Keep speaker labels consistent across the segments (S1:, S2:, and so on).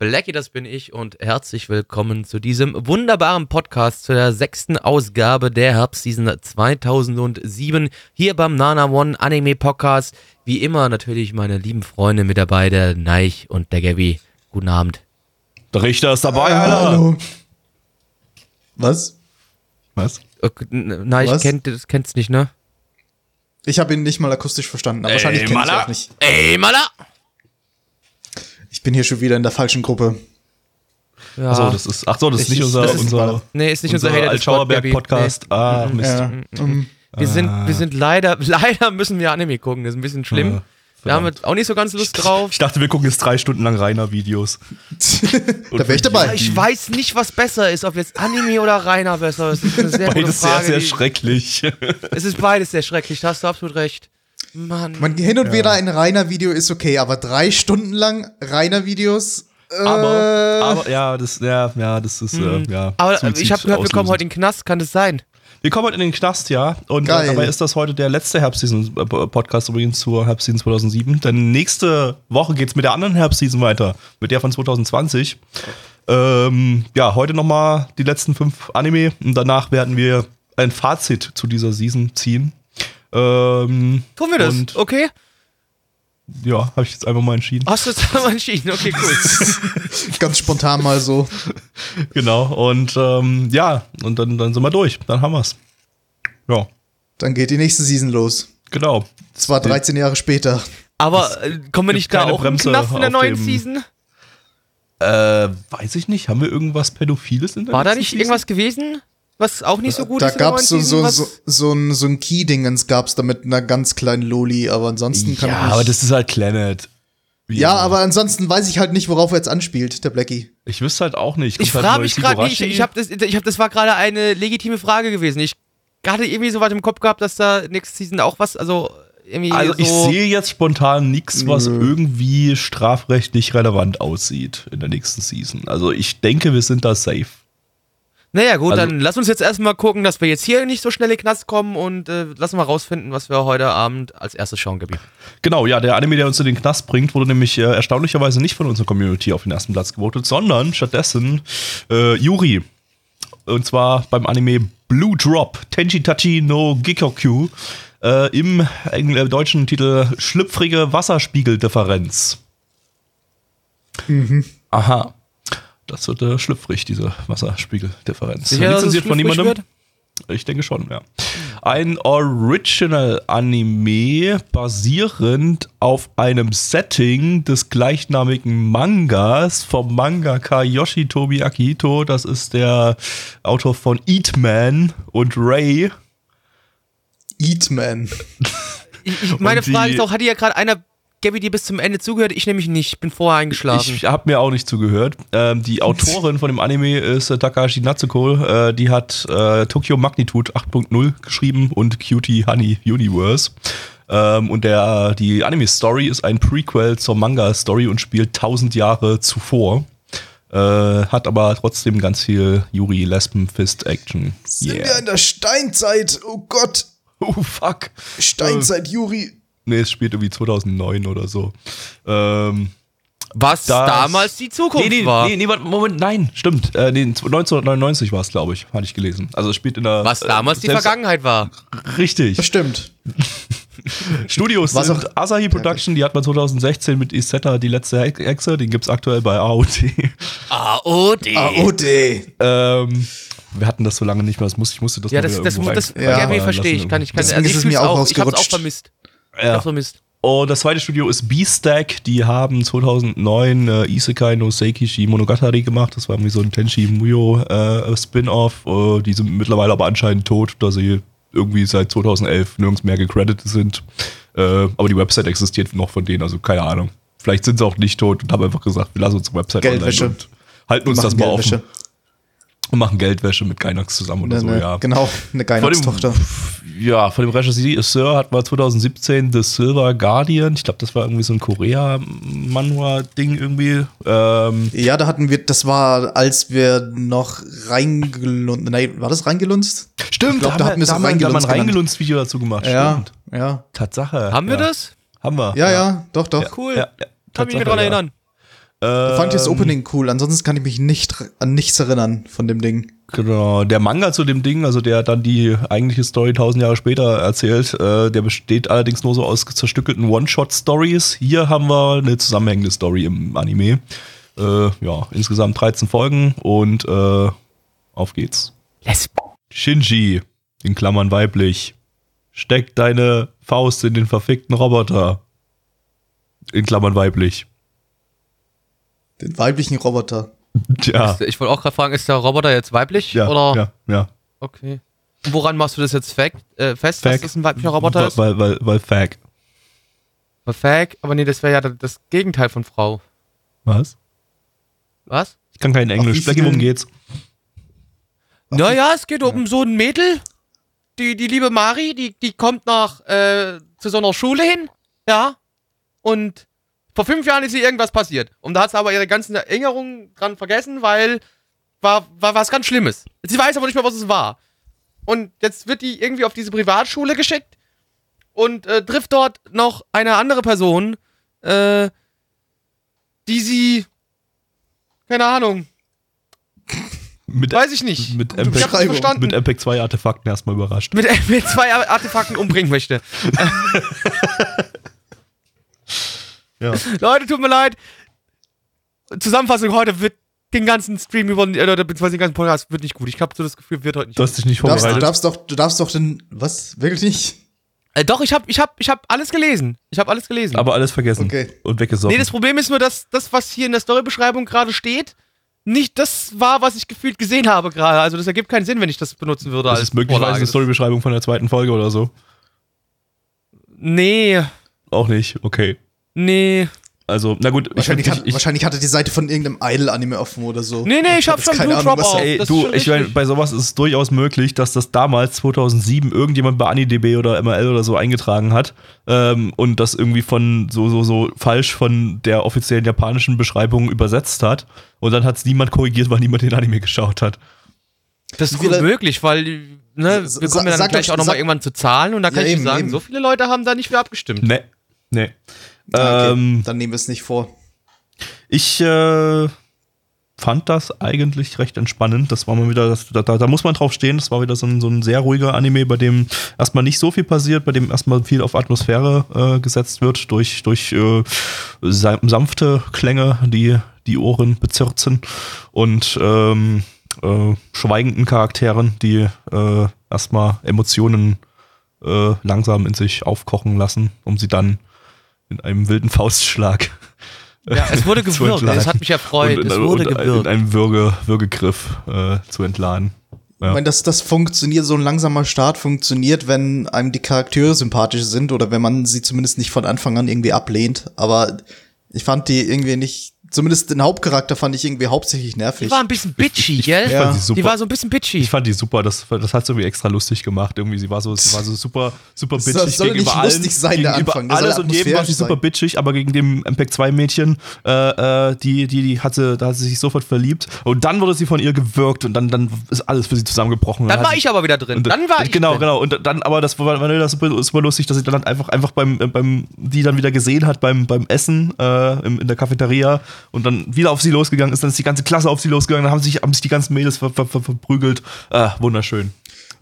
S1: Blackie, das bin ich und herzlich willkommen zu diesem wunderbaren Podcast, zu der sechsten Ausgabe der Herbstseason 2007 hier beim Nana One Anime Podcast. Wie immer natürlich meine lieben Freunde mit dabei, der Neich und der Gabby. Guten Abend.
S2: Der Richter ist dabei,
S3: Ah,
S2: Alter.
S3: hallo. Was?
S2: Was?
S1: Neich kennt das kennst nicht, ne?
S3: Ich habe ihn nicht mal akustisch verstanden, aber wahrscheinlich kenne ich auch nicht.
S1: Ey, Mala!
S3: Ich bin hier schon wieder in der falschen Gruppe.
S1: Ja.
S2: Achso, das ist, ach so, das ist
S3: Ich-
S2: nicht unser,
S3: das ist-
S2: unser,
S1: nee, ist nicht unser,
S2: unser. Altschauerberg-Podcast. Ah, Mist.
S3: Ja. ähm,
S1: Wir sind, wir sind leider, leider müssen wir Anime gucken, das ist ein bisschen schlimm.
S2: Ja,
S1: da haben wir auch nicht so ganz Lust drauf.
S2: Ich dachte, wir gucken jetzt drei Stunden lang Rainer-Videos.
S3: da wäre ich dabei.
S1: Ich weiß nicht, was besser ist, ob jetzt Anime oder Rainer besser ist. Das ist eine sehr
S2: Beides sehr,
S1: Frage.
S2: sehr
S1: die-
S2: schrecklich.
S1: Es ist beides sehr schrecklich, da hast du absolut recht. Mann.
S3: Man, hin und wieder ein reiner Video ist okay, aber drei Stunden lang reiner Videos. Äh,
S2: Aber, aber ja, das, ja, ja, das ist, äh, ja.
S1: Mhm. Aber
S2: Suizid
S1: ich habe gehört, wir kommen heute in den Knast, kann das sein?
S2: Wir kommen heute in den Knast, ja. Und äh,
S3: Geil.
S2: dabei ist das heute der letzte Herbstseason-Podcast übrigens zur Herbstseason 2007. Denn nächste Woche geht's mit der anderen Herbstseason weiter, mit der von 2020. Ähm, ja, heute nochmal die letzten fünf Anime und danach werden wir ein Fazit zu dieser Season ziehen. Ähm,
S1: Tun wir das?
S2: Und
S1: okay.
S2: ja, habe ich jetzt einfach mal entschieden.
S1: Hast du jetzt mal entschieden? Okay, cool.
S3: ganz spontan mal so.
S2: Genau. Und ähm, ja, und dann, dann sind wir durch. Dann haben wir's. Ja,
S3: Dann geht die nächste Season los.
S2: genau.
S3: Zwar 13 Jahre später.
S1: Aber äh, kommen wir nicht da auch
S2: Bremse
S1: Knast in der neuen
S2: dem-
S1: Season?
S2: Äh, weiß ich nicht. Haben wir irgendwas Pädophiles in der
S1: War da nicht
S2: Season?
S1: irgendwas gewesen, was auch nicht so gut
S3: da
S1: ist der
S3: gab's so, so, so, so ein, so ein Key-Dingens gab's da mit einer ganz kleinen Loli, aber ansonsten kann
S2: Ja,
S3: ich nicht.
S2: aber das ist halt Planet. Wie
S3: ja,
S2: immer.
S3: aber ansonsten weiß ich halt nicht, worauf er jetzt anspielt, der Blackie.
S2: Ich wüsste halt auch nicht.
S1: Ich
S2: Kommt halt
S1: frage mich gerade, ich,
S2: Higurashi?
S1: ich habe das, ich hab, das war gerade eine legitime Frage gewesen. Ich hatte irgendwie so weit im Kopf gehabt, dass da nächste Season auch was, also irgendwie
S2: Also
S1: so
S2: ich sehe jetzt spontan nichts, was
S3: Nö.
S2: irgendwie strafrechtlich relevant aussieht in der nächsten Season. Also ich denke, wir sind da safe.
S1: Naja, gut,
S2: Also-
S1: dann lass uns jetzt erstmal gucken, dass wir jetzt hier nicht so schnell in den Knast kommen und äh, lass mal rausfinden, was wir heute Abend als erstes schauen, Gabi.
S2: Genau, ja, der Anime, der uns in den Knast bringt, wurde nämlich äh, erstaunlicherweise nicht von unserer Community auf den ersten Platz gewotet, sondern stattdessen äh, Yuri. Und zwar beim Anime Blue Drop, Tenji Tachi no Gikokyu, äh, im engl- äh, deutschen Titel Schlüpfrige Wasserspiegeldifferenz. Aha. Das wird äh, schlüpfrig, diese Wasserspiegeldifferenz.
S1: Sicher, dass es
S2: Lizenziert von niemandem? Ich denke schon, ja. Ein Original-Anime basierend auf einem Setting des gleichnamigen Mangas vom Mangaka Yoshitobi Akihito. Das ist der Autor von Eat Man und Ray.
S3: Eat Man.
S1: Ich, ich, meine Frage ist auch, hat ja gerade einer Gabi dir bis zum Ende zugehört? Ich nämlich nicht, bin vorher eingeschlafen.
S2: Ich habe mir auch nicht zugehört. Ähm, die Autorin von dem Anime ist äh, Takahashi Natsuko. Äh, die hat äh, Tokyo Magnitude 8.0 geschrieben und Cutie Honey Universe. Ähm, und der, die Anime-Story ist ein Prequel zur Manga-Story und spielt 1000 Jahre zuvor. Äh, hat aber trotzdem ganz viel Yuri Lesben Fist Action.
S3: Sind wir in der Steinzeit? Oh Gott.
S2: Oh fuck.
S3: Steinzeit, Juri.
S2: Nee, es spielt irgendwie 2009 oder so. Ähm,
S1: was
S2: das-
S1: damals die Zukunft
S2: nee, nee,
S1: war.
S2: Nee, nee, warte, Moment, nein, stimmt. Äh, nee, 1999 war es, glaube ich, hatte ich gelesen. Also es spielt in der.
S1: was damals
S2: äh,
S1: die Vergangenheit war.
S2: Richtig.
S3: Das stimmt.
S2: Studios
S3: Was
S2: sind
S3: auch-
S2: Asahi Production, die hat man 2016 mit Isetta, die letzte Hexe, den gibt's aktuell bei AOT.
S1: AOD.
S3: AOD.
S2: ähm, wir hatten das so lange nicht mehr, das muss, ich musste das
S1: Ja, das, das, das
S2: rein-
S3: Ja.
S2: Reinfallen
S1: verstehe ich,
S2: lassen
S1: kann ich. Kann,
S3: Deswegen
S1: also
S3: ist
S1: ich
S3: es mir
S1: fühl's
S3: auch
S1: Ich hab's auch vermisst.
S2: Ja.
S1: hab's vermisst.
S2: Und das zweite Studio ist B-Stack. Die haben 2009 äh, Isekai no Seikishi Monogatari gemacht. Das war irgendwie so ein Tenchi Muyo äh, Spin-off. Äh, die sind mittlerweile aber anscheinend tot, da sie irgendwie seit 2011 nirgends mehr gecredited sind. Äh, aber die Website existiert noch von denen, also keine Ahnung. vielleicht sind sie auch nicht tot und haben einfach gesagt, wir lassen unsere Website
S3: Geldwäsche.
S2: online und halten uns das mal
S3: Geldwäsche.
S2: offen. Und machen Geldwäsche mit Gainax zusammen oder
S3: Ne,
S2: so,
S3: ne,
S2: ja.
S3: Genau, eine Gainax-Tochter.
S2: Ja, von dem Regisseur hatten wir 2017 The Silver Guardian. Ich glaube, das war irgendwie so ein Korea-Manhwa-Ding irgendwie. Ähm,
S3: Ja, da hatten wir, das war, als wir noch reingelunzt, nein, war das reingelunzt?
S2: stimmt,
S3: glaub, da hatten wir es
S2: da haben wir- da haben wir ein
S3: Reingelunzt.
S2: Reingelunzt-Video dazu gemacht.
S3: Ja,
S2: Stimmt.
S3: ja.
S2: Tatsache.
S1: Haben wir
S2: ja.
S1: das?
S2: Haben wir.
S3: Ja, ja, doch, doch.
S1: Cool.
S2: Ja, ja.
S1: Kann mich
S2: ja.
S1: erinnern.
S3: Da fand ich das
S2: Ähm,
S3: Opening cool, ansonsten kann ich mich nicht an nichts erinnern von dem Ding.
S2: Genau, der Manga zu dem Ding, also der dann die eigentliche Story tausend Jahre später erzählt, äh, der besteht allerdings nur so aus zerstückelten One-Shot-Stories. Hier haben wir eine zusammenhängende Story im Anime. Äh, ja, insgesamt 13 Folgen und äh, auf geht's.
S1: Lesb.
S2: Shinji, in Klammern weiblich, steck deine Faust in den verfickten Roboter. In Klammern weiblich.
S3: Den weiblichen Roboter.
S2: Tja,
S1: Ich wollte auch gerade fragen, ist der Roboter jetzt weiblich?
S2: ja,
S1: oder?
S2: ja, ja.
S1: Okay. Und woran machst du das jetzt fact, äh, fest, dass
S2: Fact.
S1: das ein weiblicher Roboter ist?
S2: Weil, weil, weil Fag.
S1: Weil Fag, aber nee, das wäre ja das Gegenteil von Frau.
S2: Was?
S1: Was?
S2: Ich kann kein Englisch. Blackie, worum geht's?
S1: Naja, es geht um so ein Mädel. Die, die liebe Mari, die, die kommt nach äh, zu so einer Schule hin. Ja. Und vor fünf Jahren ist ihr irgendwas passiert. Und da hat sie aber ihre ganzen Erinnerungen dran vergessen, weil war, war was ganz Schlimmes. Sie weiß aber nicht mehr, was es war. Und jetzt wird die irgendwie auf diese Privatschule geschickt und äh, trifft dort noch eine andere Person, äh, die sie, keine Ahnung,
S2: Mit,
S1: weiß ich nicht.
S2: mit,
S1: Ich hab's
S2: MPEG,
S3: Beschreibung.
S1: verstanden.
S2: mit MPEG 2 Artefakten erstmal überrascht.
S1: mit, mit zwei Artefakten umbringen möchte.
S2: Ja.
S1: Leute, tut mir leid. Zusammenfassung heute wird den ganzen Stream über, äh, oder beziehungsweise den ganzen Podcast wird nicht gut. Ich habe so das Gefühl, wird heute nicht
S2: Du hast dich nicht
S3: Du darfst, du
S2: vorbereitet.
S3: darfst doch, du darfst doch den, was, wirklich nicht?
S1: Äh, doch, ich habe ich hab, ich hab alles gelesen. Ich habe alles gelesen.
S2: aber alles vergessen
S3: Okay.
S2: und weggesoffen.
S1: nee, das Problem ist nur, dass das, was hier in der Storybeschreibung gerade steht, nicht das war, was ich gefühlt gesehen habe gerade. Also das ergibt keinen Sinn, wenn ich das benutzen würde
S2: das
S1: als
S2: ist möglicherweise
S1: Vorlage.
S2: eine Storybeschreibung von der zweiten Folge oder so.
S1: Nee,
S2: Auch nicht, okay.
S1: Nee.
S2: Also, na gut,
S3: Wahrscheinlich,
S2: ich,
S3: hat,
S2: ich,
S3: wahrscheinlich hatte die Seite von irgendeinem Idol-Anime offen oder so.
S1: Nee, nee, ich hab
S3: hab
S1: schon Blue Dropout.
S3: da-
S2: Ey, du, ich meine,
S1: richtig.
S2: bei sowas ist es durchaus möglich, dass das damals 2007 irgendjemand bei AniDB oder MRL oder so eingetragen hat ähm, und das irgendwie von so so so falsch von der offiziellen japanischen Beschreibung übersetzt hat und dann hat es niemand korrigiert, weil niemand den Anime geschaut hat.
S1: Das ist gut möglich, weil ne, wir kommen ja dann
S3: sag
S1: gleich
S3: doch-
S1: auch nochmal irgendwann zu Zahlen und da kann
S3: Ja,
S1: ich dir
S3: eben,
S1: sagen,
S3: eben.
S1: so viele Leute haben da nicht für abgestimmt.
S2: Nee, nee.
S3: Ah, okay,
S2: Ähm,
S3: dann nehmen wir es nicht vor.
S2: Ich äh, fand das eigentlich recht entspannend. Das war mal wieder, das, da, da muss man drauf stehen. Das war wieder so ein, so ein sehr ruhiger Anime, bei dem erstmal nicht so viel passiert, bei dem erstmal viel auf Atmosphäre äh, gesetzt wird, durch, durch äh, sa- sanfte Klänge, die die Ohren bezirzen und ähm, äh, schweigenden Charakteren, die äh, erstmal Emotionen äh, langsam in sich aufkochen lassen, um sie dann in einem wilden Faustschlag
S1: Ja, es wurde gewürgt, es hat mich erfreut,
S2: und,
S1: es
S2: und,
S1: wurde
S2: und,
S1: gewürgt.
S2: in einem Würge, Würgegriff äh, zu entladen.
S3: Ich meine, dass das funktioniert, so ein langsamer Start funktioniert, wenn einem die Charaktere sympathisch sind oder wenn man sie zumindest nicht von Anfang an irgendwie ablehnt. Aber ich fand die irgendwie nicht, zumindest den Hauptcharakter fand ich irgendwie hauptsächlich nervig.
S1: Die war ein bisschen bitchy,
S2: ich-
S1: gell?
S2: ich
S3: fand
S2: sie super.
S1: Die war so ein bisschen bitchy.
S2: Ich fand die super, das, das hat sie irgendwie extra lustig gemacht. Irgendwie, sie war so, sie war so super, super
S3: Das
S2: bitchig
S3: soll
S2: gegenüber
S3: nicht
S2: allen.
S3: lustig sein, der Anfang, soll
S2: alles und jedem war sie super bitchig, aber gegen dem MPEG-2-Mädchen, äh, äh, die, die, die hatte, da hat sie sich sofort verliebt. Und dann wurde sie von ihr gewirkt und dann, dann ist alles für sie zusammengebrochen.
S1: dann
S2: hat
S1: war ich aber wieder drin.
S2: Und,
S1: Dann war ich
S2: Genau,
S1: drin.
S2: genau. Und dann, aber das war, war das super, super lustig, dass sie dann einfach, einfach beim, äh, beim, die dann wieder gesehen hat beim, beim Essen äh, im, in der Cafeteria und dann wieder auf sie losgegangen ist. Dann ist die ganze Klasse auf sie losgegangen, dann haben sich, haben sich die ganzen Mädels ver, ver, ver, verprügelt. Ah, wunderschön.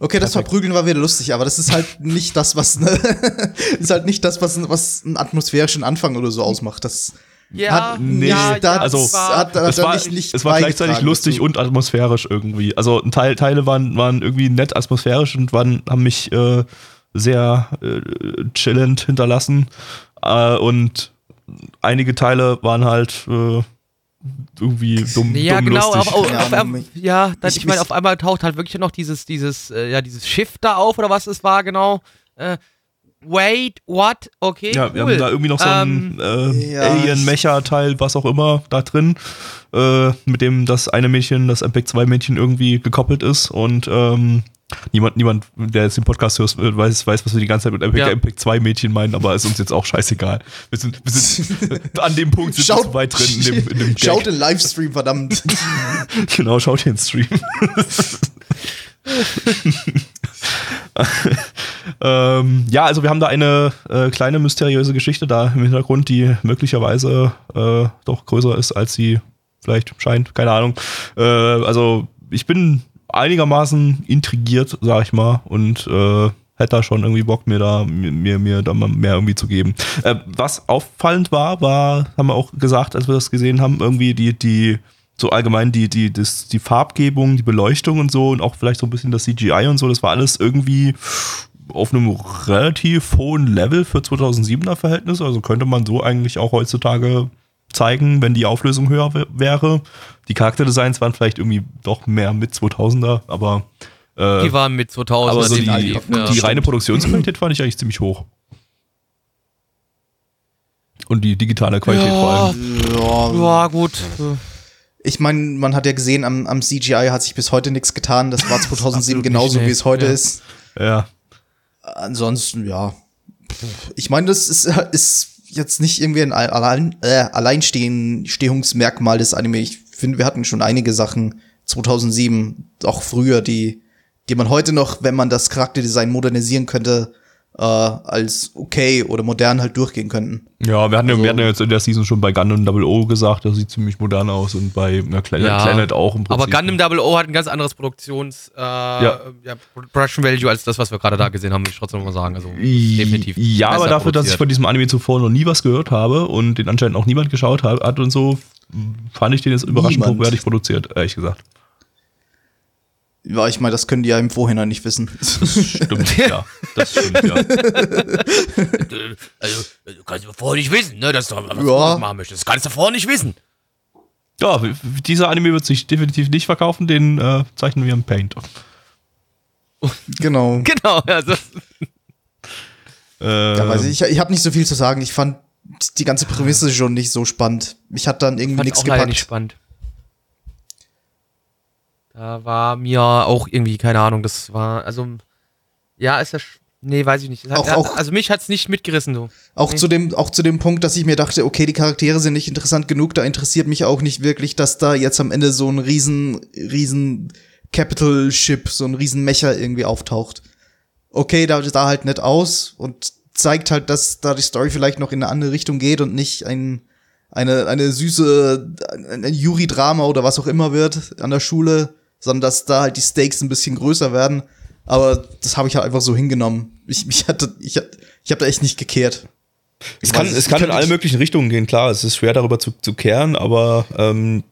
S3: Okay, das Verprügeln war wieder lustig, aber das ist halt nicht das, was ne, ist halt nicht das, was, was einen atmosphärischen Anfang oder so ausmacht. Das
S1: Ja,
S3: hat
S2: nee,
S1: ja,
S3: da-
S1: ja,
S2: also,
S1: das war,
S3: hat, hat
S2: es war,
S3: nicht, nicht
S2: es war gleichzeitig lustig
S3: dazu.
S2: und atmosphärisch irgendwie. Also ein Teil, Teile waren, waren irgendwie nett atmosphärisch und waren, haben mich äh, sehr äh, chillend hinterlassen. Äh, und einige Teile waren halt äh, irgendwie dumm,
S1: ja,
S2: dumm
S1: genau,
S2: lustig.
S1: aber auf,
S3: Ja,
S1: auf, auf,
S3: mich-
S1: ja, dann,
S3: ich-
S1: ich meine, auf einmal taucht halt wirklich noch dieses, dieses, äh, ja, dieses Schiff da auf oder was es war, genau. Äh, wait, what? Okay,
S2: Ja, wir
S1: cool.
S2: haben da irgendwie noch so ein äh,
S3: ja,
S2: Alien-Mecha-Teil, was auch immer, da drin, äh, mit dem das eine Mädchen, das MPEG 2 Mädchen irgendwie gekoppelt ist und ähm, niemand, niemand, der jetzt den Podcast hört, weiß, weiß, was wir die ganze Zeit mit MPEG,
S1: Ja.
S2: MPEG 2 Mädchen meinen, aber ist uns jetzt auch scheißegal. Wir sind, wir sind an dem Punkt sind wir zu weit drin in dem, in dem.
S3: Schaut den Livestream, verdammt.
S2: Genau, schaut den Stream. ähm, ja, also wir haben da eine äh, kleine mysteriöse Geschichte da im Hintergrund, die möglicherweise äh, doch größer ist, als sie vielleicht scheint. Keine Ahnung. Äh, also ich bin einigermaßen intrigiert, sag ich mal, und äh, hätte da schon irgendwie Bock, mir da, mir, mir da mal mehr irgendwie zu geben. Äh, was auffallend war, war, haben wir auch gesagt, als wir das gesehen haben, irgendwie die, die, so allgemein die, die, das, die Farbgebung, die Beleuchtung und so und auch vielleicht so ein bisschen das CGI und so, das war alles irgendwie auf einem relativ hohen Level für 2007er Verhältnisse. Also könnte man so eigentlich auch heutzutage zeigen, wenn die Auflösung höher wär- wäre. Die Charakterdesigns waren vielleicht irgendwie doch mehr mit 2000er, aber, äh,
S1: Die waren mit 2000.
S2: aber so die,
S1: definitiv, ja.
S2: die reine Produktionsqualität fand ich eigentlich ziemlich hoch. Und die digitale Qualität vor allem.
S3: ja,
S1: Ja, gut.
S3: ich meine, man hat ja gesehen, am, am CGI hat sich bis heute nichts getan. Das war 2007
S1: Absolut
S3: genauso,
S1: nicht,
S3: wie es heute
S1: Ja.
S3: ist.
S2: Ja.
S3: Ansonsten, ja. Ich meine, das ist, ist jetzt nicht irgendwie ein Allein, äh, Alleinstehungsmerkmal des Anime. Ich finde, wir hatten schon einige Sachen 2007, auch früher, die, die man heute noch, wenn man das Charakterdesign modernisieren könnte, äh, als okay oder modern halt durchgehen könnten.
S2: Ja, wir hatten, ja,
S3: Also-
S2: wir hatten ja jetzt in der Season schon bei Gundam Double O gesagt, das sieht ziemlich modern aus und bei na, Planet,
S1: Ja.
S2: Planet auch im
S1: Aber
S2: Prinzip.
S1: Gundam Double O hat ein ganz anderes Produktions äh, ja. Production Value als das, was wir gerade da gesehen haben, will ich trotzdem mal sagen. Also definitiv.
S2: Ja, aber dafür, dass ich
S1: produziert.
S2: von diesem Anime zuvor noch nie was gehört habe und den anscheinend auch niemand geschaut hat, hat und so, fand ich den jetzt überraschend
S3: Niemand.
S2: hochwertig produziert, ehrlich gesagt.
S3: Ja, ich meine, das können die ja im Vorhinein nicht wissen.
S2: Stimmt, ja. Das stimmt, ja.
S1: Also, du kannst du vorher nicht wissen, ne, dass du was
S3: Ja.
S1: machen möchtest. Das kannst du vorher nicht wissen.
S2: Ja, dieser Anime wird sich definitiv nicht verkaufen, den äh, zeichnen wir im Paint.
S3: genau.
S1: Genau, also.
S2: Äh,
S3: Ja, weiß ich, ich, ich habe nicht so viel zu sagen. Ich fand die ganze Prämisse schon nicht so spannend. Mich hat dann irgendwie
S1: Fand
S3: nichts gepackt.
S1: nicht spannend. Da war mir auch irgendwie, keine Ahnung, das war, also, ja, ist das, nee, weiß ich nicht. Hat,
S3: Auch- auch-
S1: also mich hat's nicht mitgerissen, du.
S3: Auch
S1: Nee.
S3: zu dem, auch zu dem Punkt, dass ich mir dachte, okay, die Charaktere sind nicht interessant genug, da interessiert mich auch nicht wirklich, dass da jetzt am Ende so ein riesen, riesen Capital Ship, so ein riesen Mecher irgendwie auftaucht. Okay, da sah halt nett aus und zeigt halt, dass da die Story vielleicht noch in eine andere Richtung geht und nicht ein, eine, eine süße, ein, ein Yuri-Drama oder was auch immer wird an der Schule, sondern dass da halt die Stakes ein bisschen größer werden. Aber das habe ich halt einfach so hingenommen. Ich, mich hatte, ich, hab- ich habe da echt nicht gekehrt.
S2: Es kann,
S3: weiß,
S2: es
S3: ich
S2: kann in alle möglichen Richtungen gehen, klar. Es ist schwer darüber zu, zu kehren, aber ähm,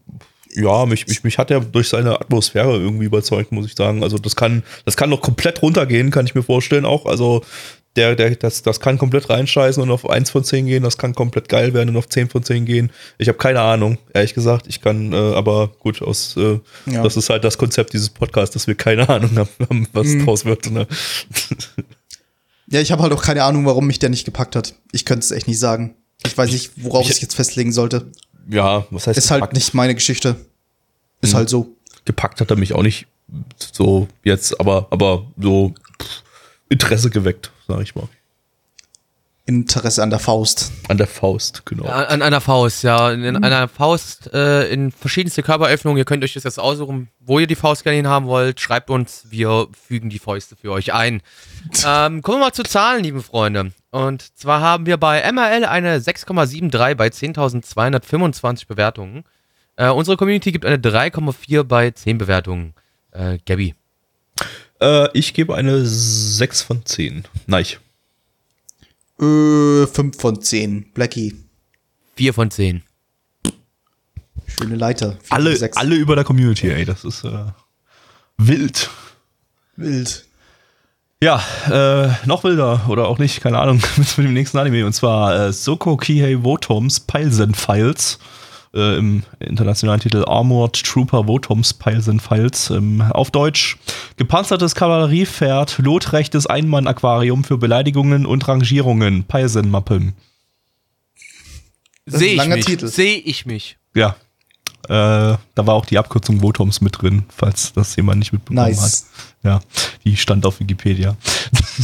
S2: ja, mich, mich, mich hat er durch seine Atmosphäre irgendwie überzeugt, muss ich sagen. Also das kann, das kann noch komplett runtergehen, kann ich mir vorstellen auch. Also der, der, das, das kann komplett reinscheißen und auf 1 von 10 gehen, das kann komplett geil werden und auf 10 von 10 gehen. Ich habe keine Ahnung, ehrlich gesagt. Ich kann, äh, aber gut, aus äh,
S3: Ja.
S2: das ist halt das Konzept dieses Podcasts, dass wir keine Ahnung haben, was draus wird. Ne?
S3: Ja, ich habe halt auch keine Ahnung, warum mich der nicht gepackt hat. Ich könnte es echt nicht sagen. Ich weiß nicht, worauf
S2: ich-
S3: ich jetzt festlegen sollte.
S2: Ja, was heißt
S3: Ist halt
S2: gepackt?
S3: nicht meine Geschichte. Ist
S2: Mhm.
S3: halt so.
S2: gepackt hat er mich auch nicht so jetzt, aber, aber so Interesse geweckt, sag ich mal.
S3: Interesse an der Faust.
S2: An der Faust, genau.
S1: An, an einer Faust, ja. In, in einer Faust äh, in verschiedenste Körperöffnungen. Ihr könnt euch das jetzt aussuchen, wo ihr die Faust gerne hin haben wollt. Schreibt uns, wir fügen die Fäuste für euch ein. ähm, kommen wir mal zu Zahlen, liebe Freunde. Und zwar haben wir bei MRL eine 6,73 bei 10.225 Bewertungen. Äh, unsere Community gibt eine 3,4 bei 10 Bewertungen. Äh, Gabby.
S2: Äh, ich gebe eine 6 von 10. Nein.
S3: Äh, 5 von 10. Blackie.
S1: 4 von 10.
S3: Schöne Leiter.
S2: Alle, alle über der Community, ey, das ist äh, wild.
S3: Wild.
S2: Ja, äh, noch wilder oder auch nicht, keine Ahnung, mit dem nächsten Anime und zwar äh, Soko Kihei Wotoms Pilesen Files. Äh, im internationalen Titel Armored Trooper Votoms Piles and Files. Ähm, auf Deutsch gepanzertes Kavalleriepferd, lotrechtes Einmann-Aquarium für Beleidigungen und Rangierungen, Pilsen-Mappen.
S3: Das ist ein
S1: Sehe ich mich.
S3: Titel.
S1: Sehe ich mich.
S2: Ja. Äh, da war auch die Abkürzung Votoms mit drin, falls das jemand nicht mitbekommen
S3: Nice.
S2: hat. Ja, die stand auf Wikipedia.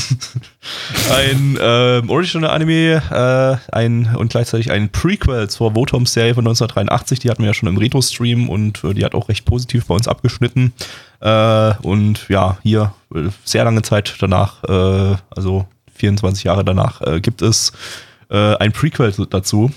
S2: ein ähm, Original-Anime äh, ein, und gleichzeitig ein Prequel zur Votoms-Serie von 1983. Die hatten wir ja schon im Retro-Stream und äh, die hat auch recht positiv bei uns abgeschnitten. Äh, und ja, hier äh, sehr lange Zeit danach, äh, also 24 Jahre danach, äh, gibt es äh, ein Prequel dazu.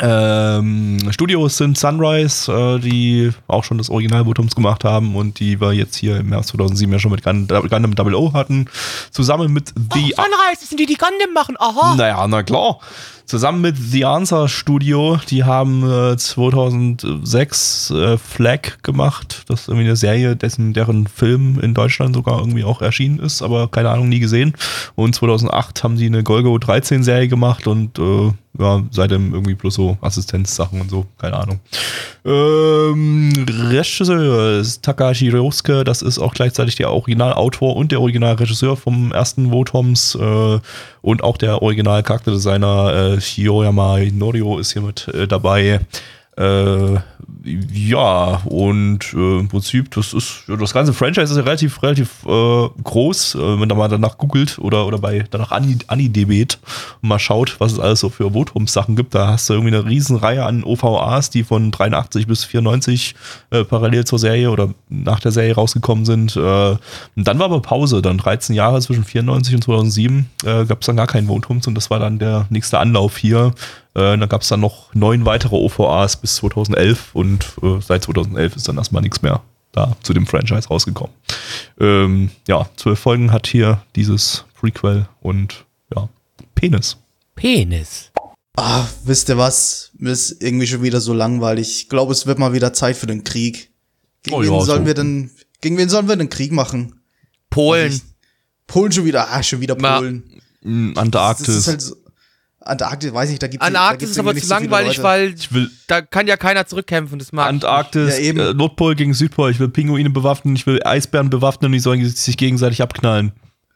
S2: Ähm, Studios sind Sunrise, äh, die auch schon das Original Votums gemacht haben und die wir jetzt hier im März 2007 ja schon mit Gun Gundam Double O hatten. Zusammen mit The
S1: Sunrise, das sind die, die Gundam machen. Aha.
S2: naja, na klar. Zusammen mit The Answer Studio, die haben äh, 2006 äh, Flag gemacht. Das ist irgendwie eine Serie, dessen, deren Film in Deutschland sogar irgendwie auch erschienen ist, aber keine Ahnung, nie gesehen. Und 2008 haben sie eine Golgo 13 Serie gemacht und äh, ja, seitdem irgendwie bloß so Assistenzsachen und so, keine Ahnung. Ähm, Regisseur ist Takashi Ryosuke, das ist auch gleichzeitig der Originalautor und der Originalregisseur vom ersten Votoms äh, und auch der Original-Charakterdesigner äh, Shiyoyama Norio ist hier mit äh, dabei. Äh, ja, und äh, im Prinzip, das ist, das ganze Franchise ist ja relativ, relativ äh, groß, äh, wenn da mal danach googelt oder, oder bei danach Ani, Anidebet und mal schaut, was es alles so für Votums-Sachen gibt. Da hast du irgendwie eine Riesenreihe an OVAs, die von 83 bis 94 äh, parallel zur Serie oder nach der Serie rausgekommen sind. Äh, und dann war aber Pause, dann 13 Jahre zwischen 94 und 2007 äh, gab es dann gar keinen Votums und das war dann der nächste Anlauf hier. Äh, dann gab es dann noch neun weitere OVAs bis 2011 und äh, seit 2011 ist dann erstmal nichts mehr da zu dem Franchise rausgekommen. Ähm, ja, zwölf Folgen hat hier dieses Prequel und ja, Penis.
S1: Penis.
S3: Ah, wisst ihr was? Mir ist irgendwie schon wieder so langweilig. Ich glaube, es wird mal wieder Zeit für den Krieg. Gegen
S2: Oh
S3: wen
S2: ja,
S3: sollen
S2: so.
S3: wir denn, gegen wen sollen wir den Krieg machen?
S1: Polen.
S3: Polen schon wieder, ah, schon wieder Polen.
S2: Mm,
S3: Das
S2: Antarktis.
S3: ist halt so, Antarktis, weiß ich, da gibt's da
S1: Antarktis ist aber zu
S3: so
S1: langweilig,
S3: Leute.
S1: weil
S2: ich will
S1: da kann ja keiner zurückkämpfen. Das mag ich
S2: Antarktis,
S3: Ja, eben.
S2: äh, Nordpol gegen Südpol. Ich will Pinguine bewaffnen, ich will Eisbären bewaffnen und die sollen sich gegenseitig abknallen.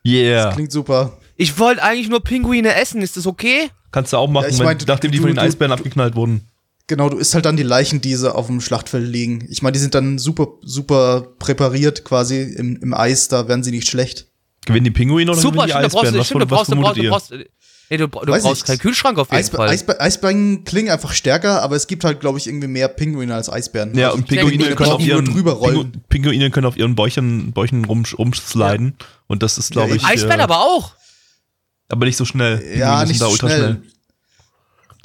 S2: Yeah.
S3: Klingt super.
S1: Ich wollte eigentlich nur Pinguine essen. Ist das okay?
S2: Kannst du auch machen,
S3: Ja, ich
S2: wenn,
S3: mein, du-
S2: nachdem die
S3: du-
S2: von den
S3: du-
S2: Eisbären abgeknallt wurden.
S3: Genau, du isst halt dann die Leichen, die sie auf dem Schlachtfeld liegen. Ich meine, die sind dann super, super präpariert quasi im, im Eis, da werden sie nicht schlecht.
S2: Gewinnen die Pinguine oder
S1: Super,
S2: gewinnen die
S1: stimmt, du brauchst,
S2: Eisbären? Was,
S1: stimmt, du
S2: was
S1: brauchst, du brauchst,
S2: vermutet
S1: du
S2: ihr?
S1: brauchst, nee, du, du brauchst
S3: nicht.
S1: keinen Kühlschrank auf jeden
S3: Eisbä
S1: Fall.
S3: Eisbä Eisbären klingen einfach stärker, aber es gibt halt, glaube ich, irgendwie mehr Pinguine als Eisbären.
S2: Ja,
S3: Also
S2: und Pinguine können auf ihren
S3: drüber rollen.
S2: Pingu Pinguine können auf ihren Bäuchen, Bäuchen rum, rumsliden. Und das ist, glaube
S3: Ja,
S2: ich.
S1: Eisbären
S2: äh,
S1: aber auch.
S2: aber nicht so schnell.
S3: Ja,
S2: Pinguine
S3: nicht
S2: sind
S3: so schnell.